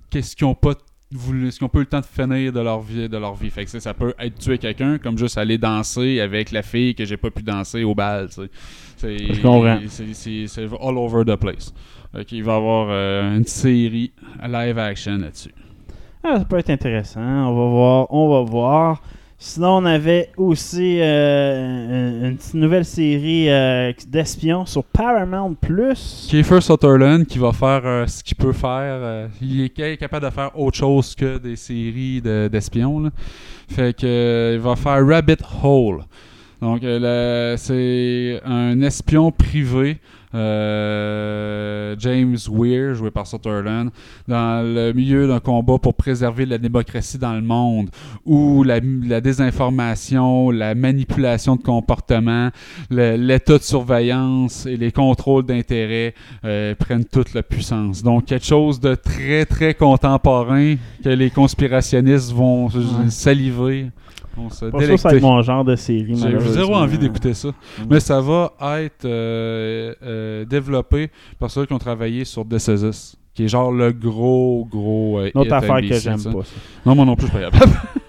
qu'est-ce qu'ils n'ont pas ce pas eu le temps de finir de leur vie, de leur vie. Fait que ça, peut être tuer quelqu'un comme juste aller danser avec la fille que j'ai pas pu danser au bal. c'est all over the place. Qu'il va y avoir euh, une série live action là-dessus. Ah, ça peut être intéressant. On va voir. On va voir. Sinon, on avait aussi euh, une, petite nouvelle série euh, d'espions sur Paramount Plus. Kiefer Sutherland qui va faire euh, ce qu'il peut faire. il est ca- capable de faire autre chose que des séries de- d'espions. fait que il va faire Rabbit Hole. Donc euh, c'est un espion privé. euh, James Weir, joué par Sutherland, dans le milieu d'un combat pour préserver la démocratie dans le monde, où la, la désinformation, la manipulation de comportement, l'état de surveillance et les contrôles d'intérêt euh, prennent toute la puissance. Donc, quelque chose de très, très contemporain que les conspirationnistes vont Ouais. saliver, vont se Pas sûr que ça va être mon genre de série. J'ai zéro envie d'écouter ça. Mais ça va être euh, euh, développé par ceux qui ont travaillé sur This Is Us, qui est genre le gros, gros euh, Une autre hit affaire que j'aime pas. ça. Non, moi non plus, je suis pas capable.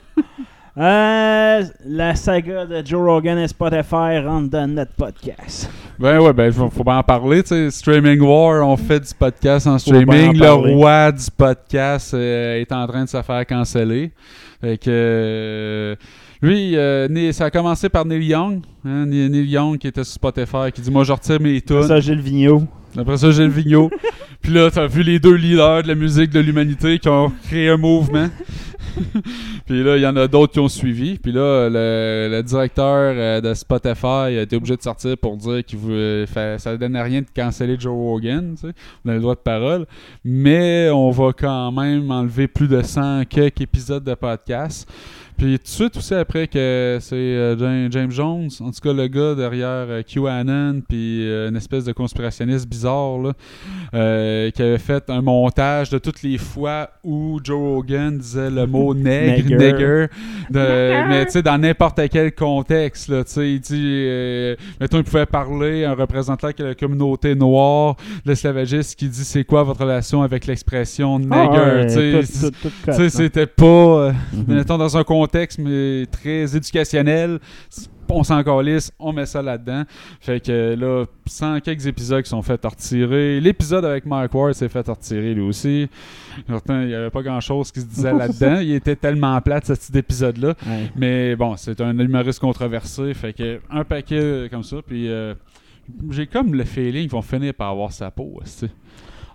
Euh, la saga de Joe Rogan et Spotify rentre dans notre podcast. Ben ouais, ben faut, faut bien en parler, tu sais. Streaming War, on fait du podcast en streaming. en Le roi du podcast euh, est en train de se faire canceller. Fait que euh, Lui, euh, ça a commencé par Neil Young. hein, Neil Young qui était sur Spotify, qui dit Moi, je retire mes tunes. Ça, Gilles Vigneault. Après ça, Gilles Vigneault. Puis là, t'as vu les deux leaders de la musique de l'humanité qui ont créé un mouvement. Puis là, il y en a d'autres qui ont suivi. Puis là, le, directeur euh, de Spotify a été obligé de sortir pour dire qu'il voulait ça ne donnait rien de canceller Joe Rogan. tu sais. Le droit de parole. Mais on va quand même enlever plus de 100 quelques épisodes de podcast. Puis tout de suite aussi après que c'est euh, James, Jones, en tout cas le gars derrière euh, QAnon, puis une espèce de conspirationniste bizarre, qui avait fait un montage de toutes les fois où Joe Rogan disait le mot nègre, Nègre. nègre, de- mais tu sais, dans n'importe quel contexte, là, tu sais, il dit, euh, mettons, il pouvait parler à un représentant de la communauté noire, l'esclavagiste, qui dit c'est quoi votre relation avec l'expression nègre, Ah ouais, tu sais, c'était pas. euh, Mhm. Mettons dans un contexte mais très éducationnel. On s'en calisse, on met ça là-dedans. Fait que là, 100 quelques épisodes qui sont faits retirer. L'épisode avec Mike Ward s'est fait retirer lui aussi. Pourtant, il n'y avait pas grand-chose qui se disait là-dedans. Il était tellement plate, ce petit épisode-là. Ouais. Mais bon, c'est un humoriste controversé. Fait que un paquet comme ça. Puis euh, j'ai comme le feeling qu'ils vont finir par avoir sa peau. tu sais.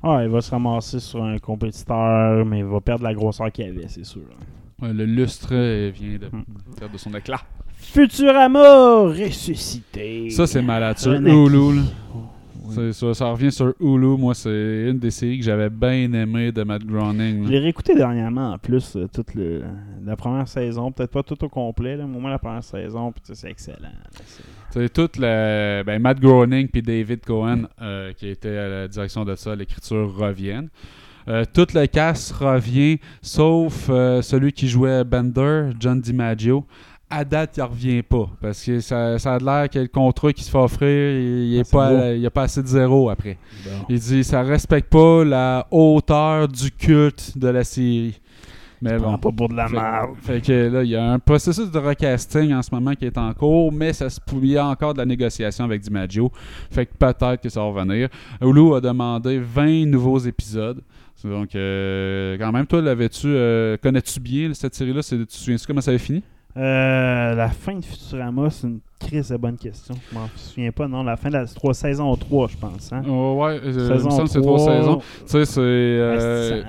Ah, il va se ramasser sur un compétiteur, mais il va perdre la grosseur qu'il avait, c'est sûr. Ouais, le lustre euh, vient de Hmm. perdre de son éclat. Futurama ressuscité. Ça, c'est malade. Sur. Hulu. Oui. Ça, ça revient sur Hulu. Moi, c'est une des séries que j'avais bien aimé de Matt Groening. Je l'ai réécouté dernièrement en plus, euh, toute le, la première saison, peut-être pas tout au complet, là, mais au moins la première saison, puis c'est excellent. là, c'est-. Ben, Matt Groening puis David Cohen, euh, qui était à la direction de ça, l'écriture reviennent. Euh, tout le cast revient, sauf euh, celui qui jouait Bender, John DiMaggio. À date, il revient pas. Parce que ça, ça a l'air que le contrat qui se fait offrir, il n'y Ah, a, pas- assez de zéro après. Bon. Il dit ça respecte pas la hauteur du culte de la série. Mais bon. pas pour de la merde. fait que là, il y a un processus de recasting en ce moment qui est en cours, mais ça se il y a encore de la négociation avec DiMaggio. Fait que peut-être que ça va revenir. Hulu a demandé 20 nouveaux épisodes. Donc, euh, quand même, toi, l'avais-tu, euh, connais-tu bien cette série-là? Tu te souviens comment ça avait fini? Euh, la fin de Futurama, c'est une crise de bonne question. Je m'en souviens pas, non. La fin de la trois saison 3, je pense. Hein? Oh, ouais, euh, il me saison c'est trois 3. saisons. Tu sais, c'est euh,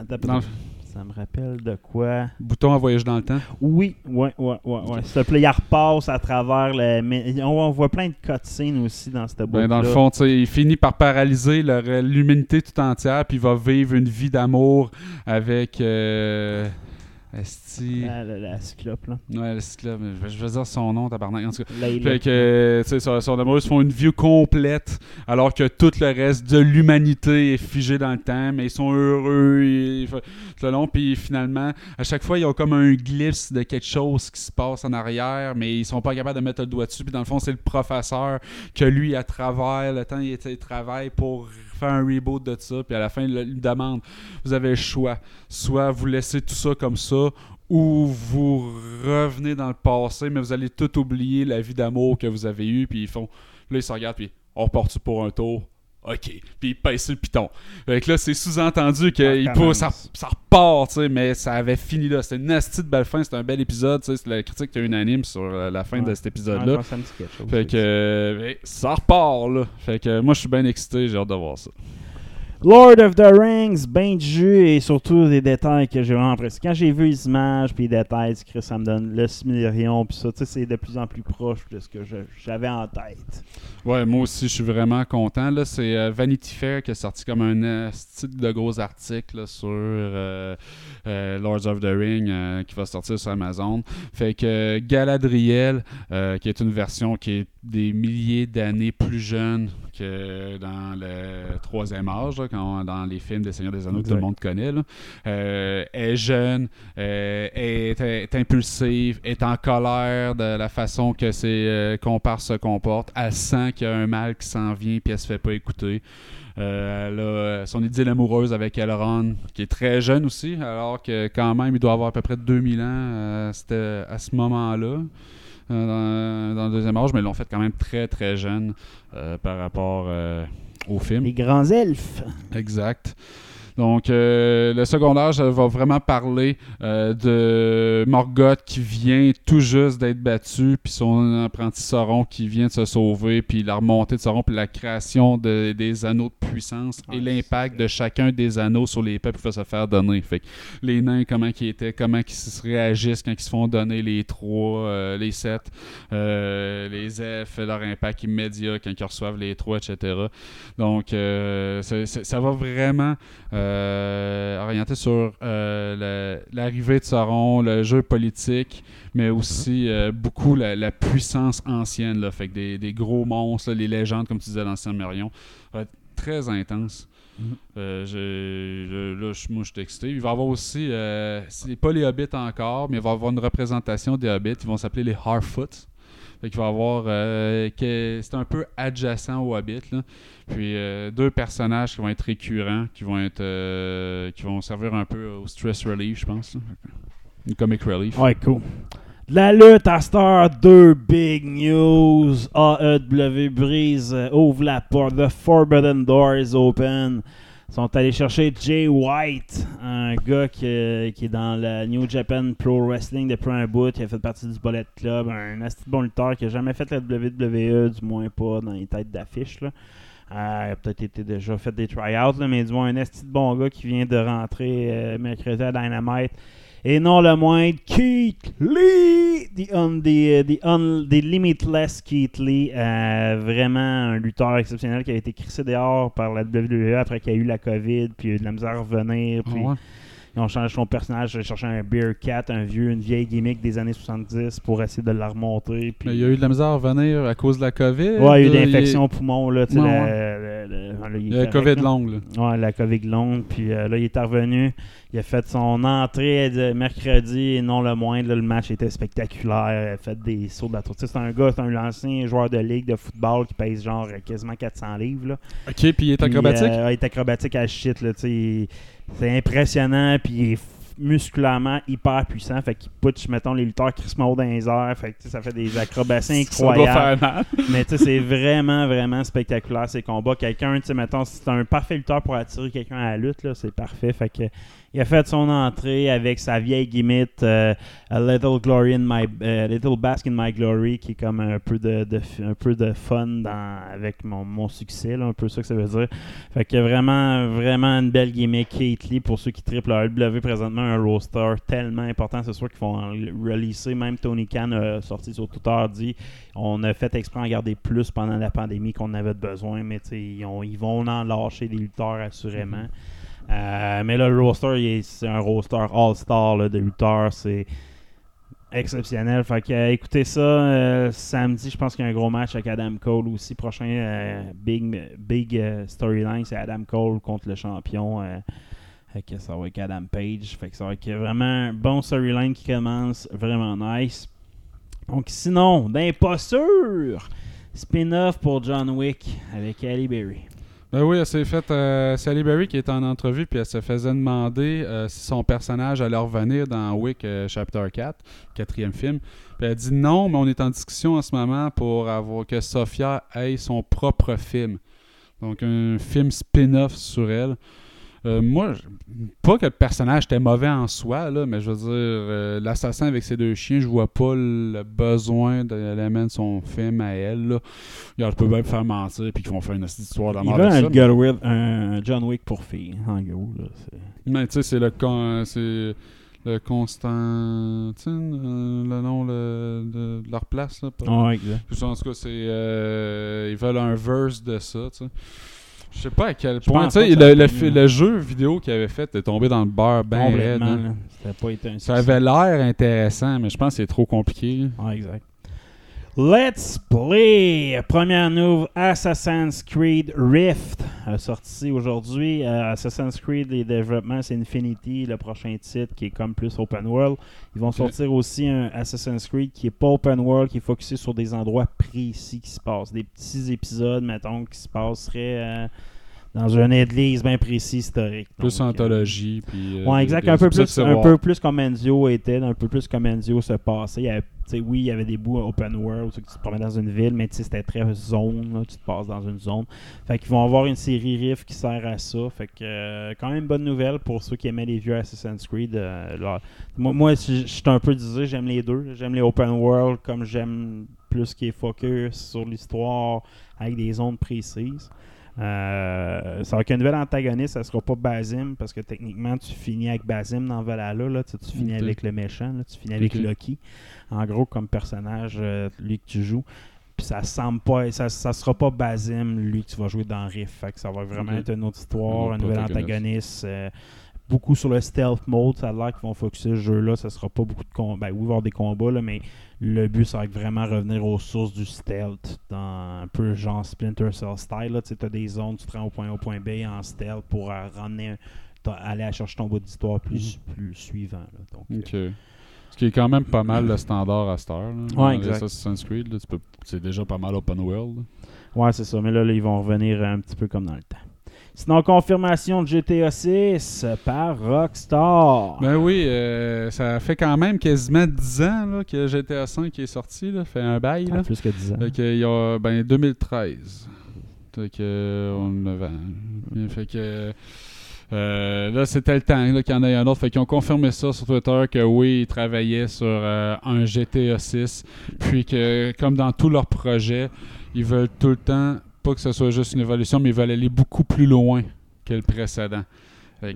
ça, me rappelle de quoi? Bouton à voyage dans le temps. Oui, ouais, ouais, ouais. ouais. S'il te plaît, il repasse à travers le. mais on, voit plein de cutscenes aussi dans cette boîte. Ben, dans le fond, tu sais, il finit par paralyser leur- l'humanité tout entière, puis il va vivre une vie d'amour avec. Euh, esti- La, la, la cyclope, là. Ouais, le cyclope, je vais- je vais dire son nom, tabarnak. En tout cas. Fait que, tu sais, son, son amoureuse font une vie complète, alors que tout le reste de l'humanité est figé dans le temps, mais ils sont heureux ils- tout le long, puis finalement, à chaque fois, ils ont comme un glisse de quelque chose qui se passe en arrière, mais ils sont pas capables de mettre le doigt dessus, puis dans le fond, c'est le professeur que lui, à travers le temps, il, il travaille pour faire un reboot de ça, puis à la fin, il lui demande, vous avez le choix, soit vous laissez tout ça comme ça, ou vous revenez dans le passé, mais vous allez tout oublier la vie d'amour que vous avez eue, puis ils font. Là, ils se regardent, puis on repart pour un tour? OK. Puis ils pèsent sur le piton. Fait que là, c'est sous-entendu que Ça il recommence. peut- ça, ça repart, tu sais, mais ça avait fini là. C'était une nasty de belle fin, c'était un bel épisode, tu sais. c'est La critique était unanime sur euh, la fin Ouais. de cet épisode-là. Fait que euh, ça repart là. Fait que euh, moi je suis bien excité, j'ai hâte de voir ça. Lord of the Rings, ben de jus et surtout des détails que j'ai vraiment apprécié. Quand j'ai vu les images puis les détails, Chris, ça me donne le Smillion puis ça, c'est de plus en plus proche de ce que j'avais en tête. Ouais, moi aussi, je suis vraiment content. Là, c'est euh, Vanity Fair qui a sorti comme un euh, style de gros article sur euh, euh, Lords of the Ring qui va sortir sur Amazon. Fait que Galadriel, qui est une version qui est des milliers d'années plus jeune que dans le troisième âge, là, quand, dans les films des Seigneurs des Anneaux que tout le monde connaît, là, euh, est jeune, euh, est, est impulsive, est en colère de la façon que ses euh, compars se comportent. Elle sent qu'il y a un mal qui s'en vient puis elle se fait pas écouter. Euh, elle a son idylle amoureuse avec Elrond, qui est très jeune aussi, alors que quand même il doit avoir à peu près 2000 ans à ce moment-là. Euh, dans, dans le deuxième âge, mais ils l'ont fait quand même très très jeune euh, par rapport euh, au film. Les grands elfes. Exact. Donc, euh, le secondaire, ça va vraiment parler euh, de Morgoth qui vient tout juste d'être battu, puis son apprenti Sauron qui vient de se sauver, puis la remontée de Sauron, puis la création de- des anneaux de puissance et Ouais, l'impact de chacun des anneaux sur les peuples qui va se faire donner. Fait que les nains, comment ils étaient, comment ils se réagissent quand ils se font donner les trois, euh, les sept, euh, les elfes, leur impact immédiat quand ils reçoivent les trois, etc. Donc, euh, ça va vraiment euh, orienter sur euh, la- l'arrivée de Sauron, le jeu politique, mais aussi euh, beaucoup la, la puissance ancienne. Là, fait que des, des gros monstres, là, les légendes, comme tu disais dans être très intense. Euh, j'ai- je- là, je- moi, je suis excité. Il va y avoir aussi, euh, c'est pas les Hobbits encore, mais il va y avoir une représentation des Hobbits. Ils vont s'appeler les Harfoot. Fait va avoir. euh, c'est un peu adjacent aux Hobbits. Là. Puis euh, deux personnages qui vont être récurrents, qui vont être. euh, qui vont servir un peu au stress relief, je pense. Une comic relief. Ouais, cool. De la lutte à Star, deux big news. AEW brise, ouvre la porte. The Forbidden Door is open. Sont allés chercher Jay White, un gars qui, qui est dans la New Japan Pro Wrestling depuis un bout, qui a fait partie du Bullet Club, un de bon lutteur qui a jamais fait la WWE, du moins pas dans les têtes d'affiche. Euh, il a peut-être été déjà fait des tryouts, là, mais du moins un asti de bon gars qui vient de rentrer euh, mercredi à Dynamite. Et non le moindre, Keith Lee, the, un- the, the, un- the Limitless Keith Lee, euh, vraiment un lutteur exceptionnel qui a été crissé dehors par la WWE après qu'il y a eu la COVID, puis il a eu de la misère à revenir, puis ouais. ils ont changé son personnage, ils ont cherché un Beer Cat, un vieux, une vieille gimmick des années 70 pour essayer de la remonter. Puis... Mais il y a eu de la misère à revenir à cause de la COVID. Ouais, il y a eu là, l'infection au poumon, là, tu sais, Ouais, la- ouais. La- la- là, il correct, COVID longue. Ouais, la COVID longue. Puis euh, là, il est revenu. Il a fait son entrée de mercredi et non le moindre. là, le match était spectaculaire. Il a fait des sauts de la tour. C'est un gars, c'est un ancien joueur de ligue de football qui pèse genre quasiment 400 livres. Là. Ok, puis il est Puis, acrobatique? euh, il est acrobatique à shit. Là, c'est impressionnant. Puis il est musculairement hyper puissant. Fait qu'il putsch, mettons, les lutteurs Chris Maud dans les airs. Fait que ça fait des acrobaties incroyables. Mais tu sais, c'est vraiment, vraiment spectaculaire ces combats. Quelqu'un, tu sais, mettons, c'est un parfait lutteur pour attirer quelqu'un à la lutte, là, c'est parfait. Fait que il a fait son entrée avec sa vieille gimmick euh, A Little Glory in My euh, Little Bask in My Glory, qui est comme un peu de, un peu de fun dans, avec mon, mon succès, là, un peu ça que ça veut dire. Fait que vraiment, vraiment une belle gimmick. Kate Lee, pour ceux qui triplent à AEW présentement, un roster tellement important, c'est sûr qu'ils vont releaser. Même Tony Khan a sorti sur Twitter, dit on a fait exprès en garder plus pendant la pandémie qu'on avait besoin, mais ils vont en lâcher des lutteurs assurément. Euh, mais là, le roster, c'est un roster all-star de lutteurs. C'est exceptionnel. Fait que, euh, écoutez ça, euh, samedi, je pense qu'il y a un gros match avec Adam Cole aussi. Prochain big, big storyline, c'est Adam Cole contre le champion. que ça va avec Adam Page. Fait que ça va être vraiment un bon storyline qui commence. Vraiment nice. Donc sinon, d'imposture, spin-off pour John Wick avec Halle Berry. Ben oui, elle s'est fait. Euh, Sally Berry qui était en entrevue, puis elle se faisait demander euh, si son personnage allait revenir dans Wick euh, Chapter 4, quatrième film. Puis elle dit non, mais on est en discussion en ce moment pour avoir que Sophia ait son propre film. Donc un film spin-off sur elle. Euh, moi, pas que le personnage était mauvais en soi, là, mais je veux dire, euh, l'assassin avec ses deux chiens, je vois pas le besoin d'aller mettre son film à elle. Là. Regarde, je peux bien me faire mentir puis qu'ils vont faire une histoire de la Il mort veut de ça. un, mais- Girl With- un John Wick pour filles, en gros. Là, Mais tu sais, c'est le con- c'est le Constantine, euh, le nom le- de, de leur place. Là, Ouais, exact. En tout cas, c'est euh, ils veulent un verse de ça. tu sais. Je sais pas à quel Je point. Tu sais, le, jeu vidéo qu'il avait fait est tombé dans le beurre bien raide. Hein. Ça avait l'air intéressant, mais je pense que c'est trop compliqué. Ouais, exact. Let's Play! Première nouvelle, Assassin's Creed Rift, a sorti aujourd'hui. Euh, Assassin's Creed, les développements, c'est Infinity, le prochain titre qui est comme plus open world. Ils vont sortir aussi un Assassin's Creed qui est pas open world, qui est focusé sur des endroits précis qui se passent. Des petits épisodes, mettons, qui se passeraient euh, dans une église bien précis, historique. Plus Donc, euh, anthologie. Puis, euh, Ouais, des- exact. Un peu, plus, un peu plus comme Enzio était, un peu plus comme Enzio se passait. Il y avait, tu sais, oui, il y avait des bouts open world, tu te promets dans une ville, mais c'était très zone. là, tu te passes dans une zone. Fait qu'ils vont avoir une série Riff qui sert à ça. Fait que, euh, quand même, bonne nouvelle pour ceux qui aimaient les vieux Assassin's Creed. euh, là. moi, moi je je suis un peu disé, j'aime les deux. J'aime les open world comme j'aime plus qui est focus sur l'histoire avec des zones précises. Euh, ça va qu'un nouvel antagoniste, ça sera pas Basim parce que techniquement tu finis avec Basim dans Valhalla, là, tu, finis avec le méchant, là, tu finis avec Ok. Loki. En gros, comme personnage, euh, lui que tu joues. Puis ça semble pas, ça, ça sera pas Basim, lui que tu vas jouer dans Rift. Fait que ça va vraiment être une autre histoire, un nouvel antagoniste. euh, beaucoup sur le stealth mode, ça a l'air qu'ils vont focuser ce jeu-là. Ça sera pas beaucoup de combats. Ben, oui, il va y avoir des combats, là, mais le but, ça va être vraiment revenir aux sources du stealth, dans un peu genre Splinter Cell style. Tu as des zones, tu te rends au point A au point B en stealth pour euh, ramener, aller à chercher ton bout d'histoire plus, plus suivant. là. Donc, euh, Ok. Ce qui est quand même pas mal le standard à cette heure. Là. Les exact. Assassin's Creed, c'est déjà pas mal open world. là. Ouais, c'est ça. Mais là, là, ils vont revenir un petit peu comme dans le temps. Sinon, confirmation de GTA 6 par Rockstar. Ben oui, euh, ça fait quand même quasiment 10 ans là, que GTA V est sorti. Là, fait un bail. Ah, Là. plus que 10 ans. Fait il y a ben, 2013. Fait que, euh, on a 9 ans. Fait que. euh, là, c'était le temps qu'il y en ait un autre. Fait qu'ils ont confirmé ça sur Twitter que oui, ils travaillaient sur euh, un GTA 6. Puis que, comme dans tous leurs projets, ils veulent tout le temps, pas que ce soit juste une évolution, mais ils veulent aller beaucoup plus loin que le précédent.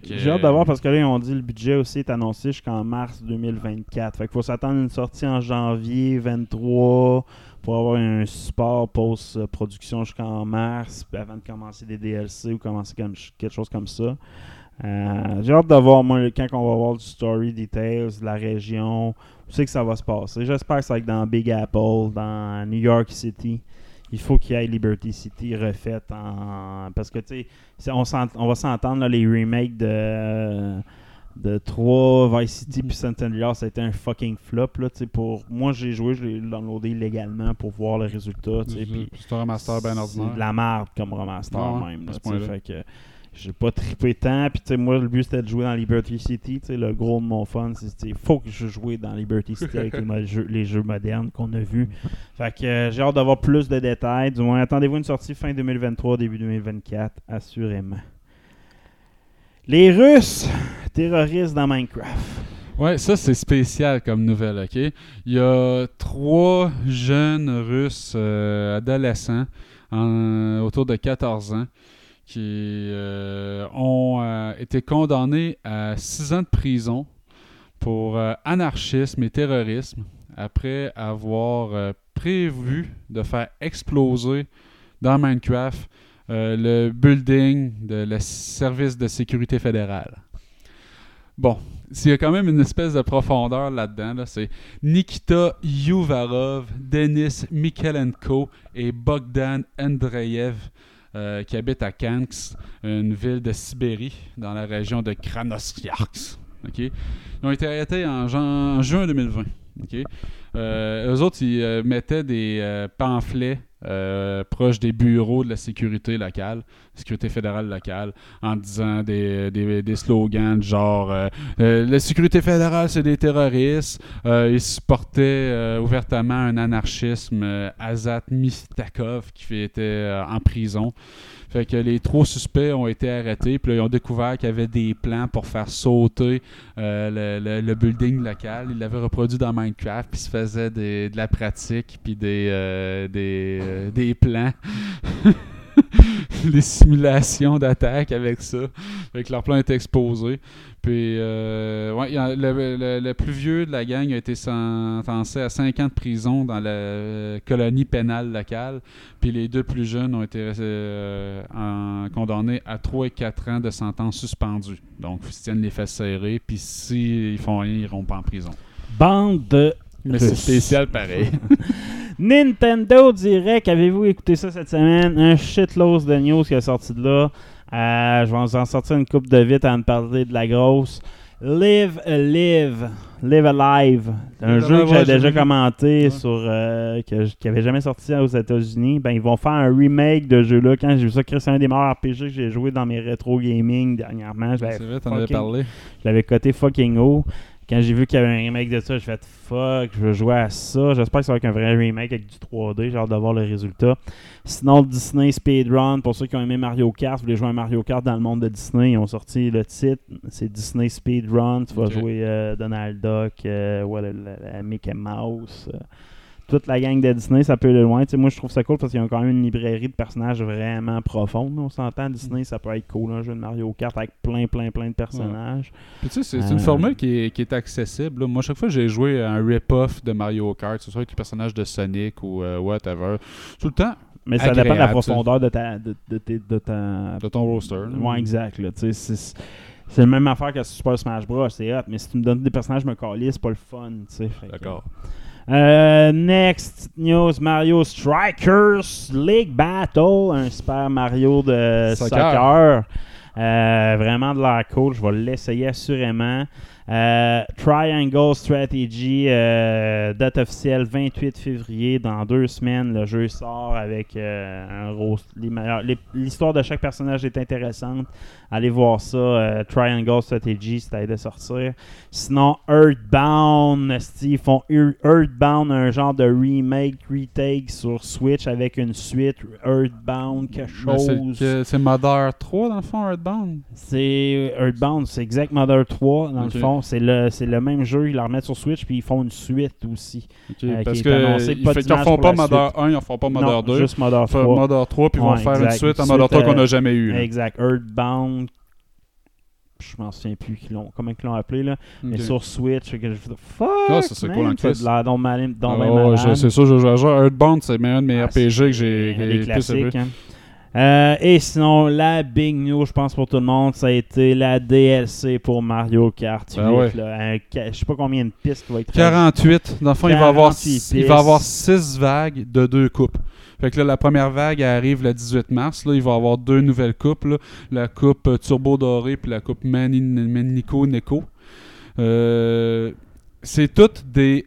J'ai hâte d'avoir parce que là, ils ont dit le budget aussi est annoncé jusqu'en mars 2024. Fait qu'il faut s'attendre à une sortie en janvier 23 pour avoir un support post-production jusqu'en mars avant de commencer des DLC ou commencer comme, quelque chose comme ça. Euh, J'ai hâte de voir, moi, quand on va voir du story details, de la région, où c'est que ça va se passer. J'espère que ça va être dans Big Apple, dans New York City. Il faut qu'il y ait Liberty City refaite en. Parce que, tu sais, on, va s'entendre, les remakes de. De 3, Vice City puis Andreas, ça a été un fucking flop. Là, pour... Moi, j'ai joué, je l'ai downloadé illégalement pour voir le résultat. puis C'est un remaster bien c'est ordinaire. de la merde comme remaster Ah même. là, fait que j'ai pas trippé tant. Puis tu sais, moi, le but c'était de jouer dans Liberty City. tu sais, Le gros de mon fun, c'est il faut que je joue dans Liberty City avec les, jeux, les jeux modernes qu'on a vus. Fait que euh, j'ai hâte d'avoir plus de détails. Du moins, attendez-vous une sortie fin 2023, début 2024, assurément. Les Russes terroristes dans Minecraft. Ouais, ça c'est spécial comme nouvelle, ok? Il y a trois jeunes Russes euh, adolescents en- autour de 14 ans qui euh, ont euh, été condamnés à 6 ans de prison pour euh, anarchisme et terrorisme après avoir prévu de faire exploser dans Minecraft le building de service de sécurité fédérale. Bon, s'il y a quand même une espèce de profondeur là-dedans, là, c'est Nikita Yuvarov, Denis Mikhalenko et Bogdan Andreev euh, qui habitent à Kansk, une ville de Sibérie, dans la région de Krasnoyarsk. ok? Ils ont été arrêtés en, juin 2020. ok? Euh, eux autres, ils euh, mettaient des euh, pamphlets euh, proches des bureaux de la sécurité locale, sécurité fédérale locale, en disant des, des, des slogans genre euh, euh, La sécurité fédérale, c'est des terroristes. Ils supportaient ouvertement un anarchisme, Azat Mistakov, qui était en prison. Fait que les trois suspects ont été arrêtés, puis là, ils ont découvert qu'il y avait des plans pour faire sauter le, le- le building local. Ils l'avaient reproduit dans Minecraft, puis se faisaient de la pratique, puis des, des, euh, des plans. des simulations d'attaque avec ça. Fait que leur plan est exposé. Puis, euh, ouais, a- le, le- le plus vieux de la gang a été sentencé à 5 ans de prison dans la colonie pénale locale. Puis les deux plus jeunes ont été euh, en- condamnés à 3 et 4 ans de sentence suspendue. Donc, ils se tiennent les fesses serrées. Puis s'ils font rien, ils iront pas en prison. Bande de Mais c'est spécial pareil. Nintendo Direct, avez-vous écouté ça cette semaine? Un shitload de news qui est sorti de là. Euh, je vais vous en sortir une coupe de vite à me parler de la grosse. Live Live. Live Alive. Un Live jeu que j'avais déjà commenté Ouais. sur. euh, que qui avait jamais sorti aux États-Unis. Ben, ils vont faire un remake de ce jeu-là. Quand j'ai vu ça, Chris, c'est un des meilleurs RPG que j'ai joué dans mes rétro gaming dernièrement. C'est vrai, t'en avais parlé. je l'avais coté fucking haut. Quand j'ai vu qu'il y avait un remake de ça, j'ai fait fuck, je veux jouer à ça. J'espère que ça va être un vrai remake avec du 3D. J'ai hâte de voir le résultat. Sinon, Disney Speedrun, pour ceux qui ont aimé Mario Kart, vous voulez jouer à Mario Kart dans le monde de Disney, ils ont sorti le titre. C'est Disney Speedrun. Tu vas jouer euh, Donald Duck, euh, ouais, la- la- la Mickey Mouse. euh, toute la gang de Disney, ça peut aller loin. Tu sais, moi, je trouve ça cool parce qu'ils ont quand même une librairie de personnages vraiment profonde. On s'entend, Disney, ça peut être cool, un jeu de Mario Kart avec plein, plein, plein de personnages. Puis tu sais, c'est une Euh, formule qui est, qui est accessible. là. Moi, chaque fois que j'ai joué à un rip-off de Mario Kart, que ce soit avec les personnages de Sonic ou euh, whatever, tout le temps, Mais ça dépend de la profondeur de ta. De, de, ta... de ton roster. Ouais, exact. Là, c'est c'est la même affaire que Super Smash Bros. C'est hot, mais si tu me donnes des personnages me calissent, c'est pas le fun. que- D'accord. Euh, next news Mario Strikers League Battle, un Super Mario de Soccer. soccer. Euh, vraiment de l'air cool, je vais l'essayer assurément. Euh, Triangle Strategy, euh, date officielle 28 février. Dans deux semaines, le jeu sort avec euh, un les- L'histoire de chaque personnage est intéressante. Allez voir ça. Triangle Strategy, c'est à de sortir. Sinon, Earthbound, ils font Ear- Earthbound, un genre de remake, retake sur Switch avec une suite. Earthbound, quelque c'est chose. C'est Mother 3 dans le fond, Earthbound? C'est Earthbound, c'est Exact Mother 3 dans le fond. C'est le, c'est le même jeu, ils la remettent sur Switch puis ils font une suite aussi. Ok, Euh, Parce qui est que pas ils fait- ils en font pas Mother 1, ils en font pas Mother non, 2. juste Mother Ils font 3. Mother 3, puis ils vont Ouais, faire une exact. suite à Mother suite, 3 qu'on euh, n'a jamais eu. Exact. Earthbound. Je m'en souviens plus comment ils l'ont appelé là. Mais Ok. sur Switch, que je fais fuck. Ah, ça, c'est cool en ça a Christ. l'air donc malin- donc Ah bien ouais, malade. je- c'est ça, je joue à. Earthbound, c'est un de mes Ah, RPG que j'ai Les classiques. hein. Euh, et sinon, la big news, je pense pour tout le monde, ça a été la DLC pour Mario Kart 8. Ben ouais. là. Un ca- je sais pas combien de pistes va être 48. Dans le fond, il va y avoir 48 il va avoir pistes. 6 vagues de deux coupes. Fait que là, la première vague elle arrive le 18 mars. Là, il va y avoir deux nouvelles coupes. là. La coupe Turbo Doré puis la coupe Mani- Manico Neko. Euh, c'est toutes des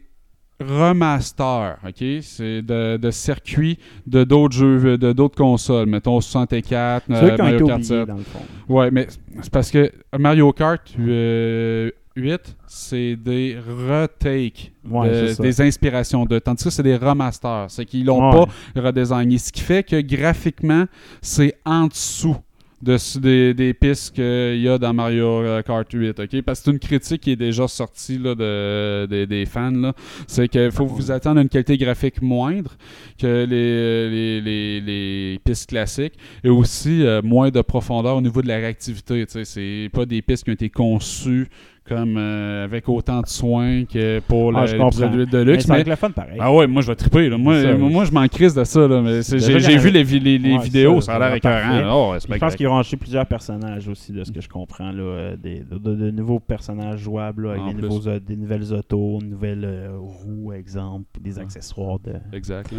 remasters, ok? C'est de, de circuits de d'autres jeux, de d'autres consoles. Mettons 64, Ceux euh, Mario Kart oubliés, 7. dans le fond. Ouais, mais c'est parce que Mario Kart euh, 8, c'est des retakes, Ouais, de- des inspirations de. Tandis que c'est des remasters. C'est qu'ils l'ont Ouais. pas redesigné. Ce qui fait que graphiquement, c'est en dessous. De, des, des pistes qu'il y a dans Mario euh, Kart 8, ok? Parce que c'est une critique qui est déjà sortie là, de, des- des fans. là. C'est qu'il faut vous attendre à une qualité graphique moindre que les, les, les, les pistes classiques et aussi euh, moins de profondeur au niveau de la réactivité. tu sais. C'est pas des pistes qui ont été conçues comme euh, avec autant de soins que pour Ah, le- je l'épisode comprends. 8 de luxe. Mais, être le fun pareil. ah ouais, moi je vais triper. Là. Moi, C'est ça, moi, oui. moi, je m'en crise de ça. J'ai, vu les, vi- les, les Ouais, vidéos, ça, ça, a l'air écœurant. Oh, Je pense qu'ils ont rangé plusieurs personnages aussi, de ce que je comprends. Là, euh, des, de, de- de nouveaux personnages jouables, là, avec des, nouveaux, euh, des nouvelles autos, une nouvelle euh, roue, exemple, des accessoires. De... Exact. là.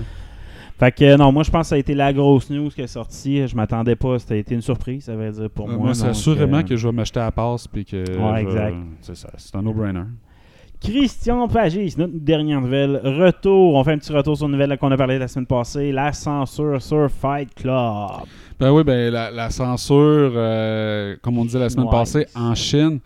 Fait que non, moi je pense que ça a été la grosse news qui est sortie. Je m'attendais pas, a été une surprise, ça veut dire pour Euh, moi. moi, c'est assurément euh, que je vais m'acheter à la passe. Puis que Ouais, je- exact. C'est ça, c'est un no-brainer. Christian Pagis, notre dernière nouvelle. Retour, on fait un petit retour sur une nouvelle qu'on a parlé la semaine passée, la censure sur Fight Club. Ben oui, ben la, la censure, euh, comme on disait la semaine Ouais. passée, en Chine,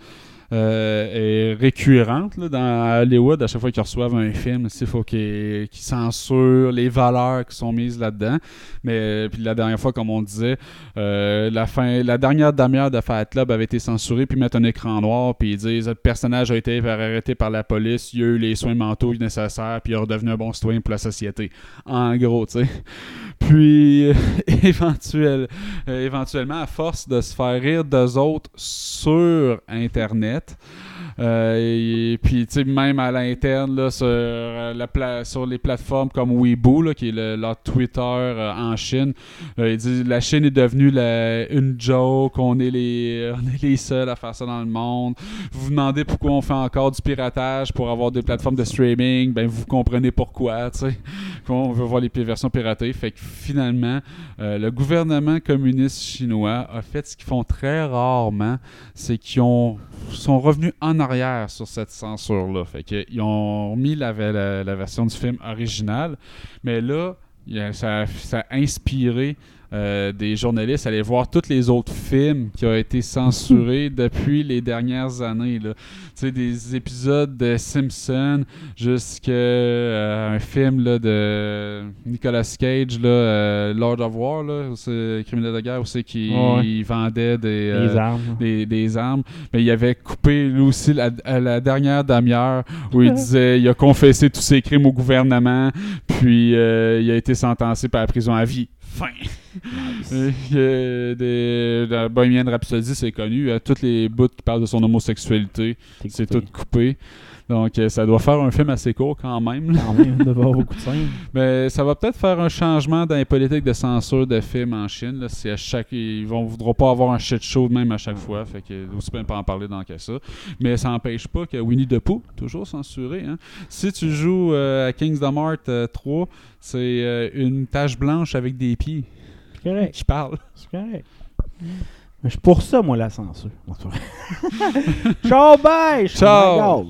euh, est récurrente là, dans Hollywood. À chaque fois qu'ils reçoivent un film, il faut qu'ils censurent les valeurs qui sont mises là-dedans. Mais euh, puis la dernière fois, comme on disait, euh, la fin, la dernière demi-heure de Fight Club avait été censurée, puis mettre un écran noir, puis ils disent le personnage a été arrêté par la police, il a eu les soins mentaux nécessaires, puis il est redevenu un bon citoyen pour la société. En gros, tu sais. Puis, éventuel- éventuellement, à force de se faire rire d'eux autres sur Internet, rätt. Euh, et, puis, tu sais, même à l'interne, là, sur, euh, les plateformes comme Weibo, là, qui est le, leur Twitter euh, en Chine, euh, il dit la Chine est devenue une joke, on est, les, on est les seuls à faire ça dans le monde. Vous vous demandez pourquoi on fait encore du piratage pour avoir des plateformes de streaming, ben vous comprenez pourquoi, tu sais. On veut voir les versions piratées. Fait que finalement, le gouvernement communiste chinois a fait ce qu'ils font très rarement, c'est qu'ils ont sont revenus en arrière sur cette censure-là. Fait que ils ont mis la, version du film original, mais là, ça a inspiré euh, des journalistes aller voir tous les autres films qui ont été censurés depuis les dernières années. Tu sais, des épisodes de Simpsons jusqu'à euh, un film là, de Nicolas Cage, là, euh, Lord of War, là, criminel de guerre, où c'est qu'il Ouais. il vendait des, armes. des, des armes. Mais il avait coupé lui aussi la, à la dernière demi-heure où il disait il a confessé tous ses crimes au gouvernement, puis euh, il a été sentencé par la prison à vie. Fin. Euh, euh, des- dans Bohemian Rhapsody, c'est connu. euh, toutes les bouts qui parlent de son homosexualité, c'est tout coupé. Donc, euh, ça doit faire un film assez court quand même. Quand même, il doit avoir beaucoup de scènes. Mais ça va peut-être faire un changement dans les politiques de censure de films en Chine. Là. À chaque, ils vont voudront pas avoir un shit show même à chaque fois. Fait que aussi bien pas en parler dans que ça. Mais ça n'empêche pas que Winnie the Pooh, toujours censuré. Hein. Si tu joues euh, à Kingdom Hearts euh, 3, c'est euh, une tache blanche avec des pieds. C'est correct. Je parle. C'est correct. Mais je suis pour ça, moi, la censure. Ciao, bye! Ciao!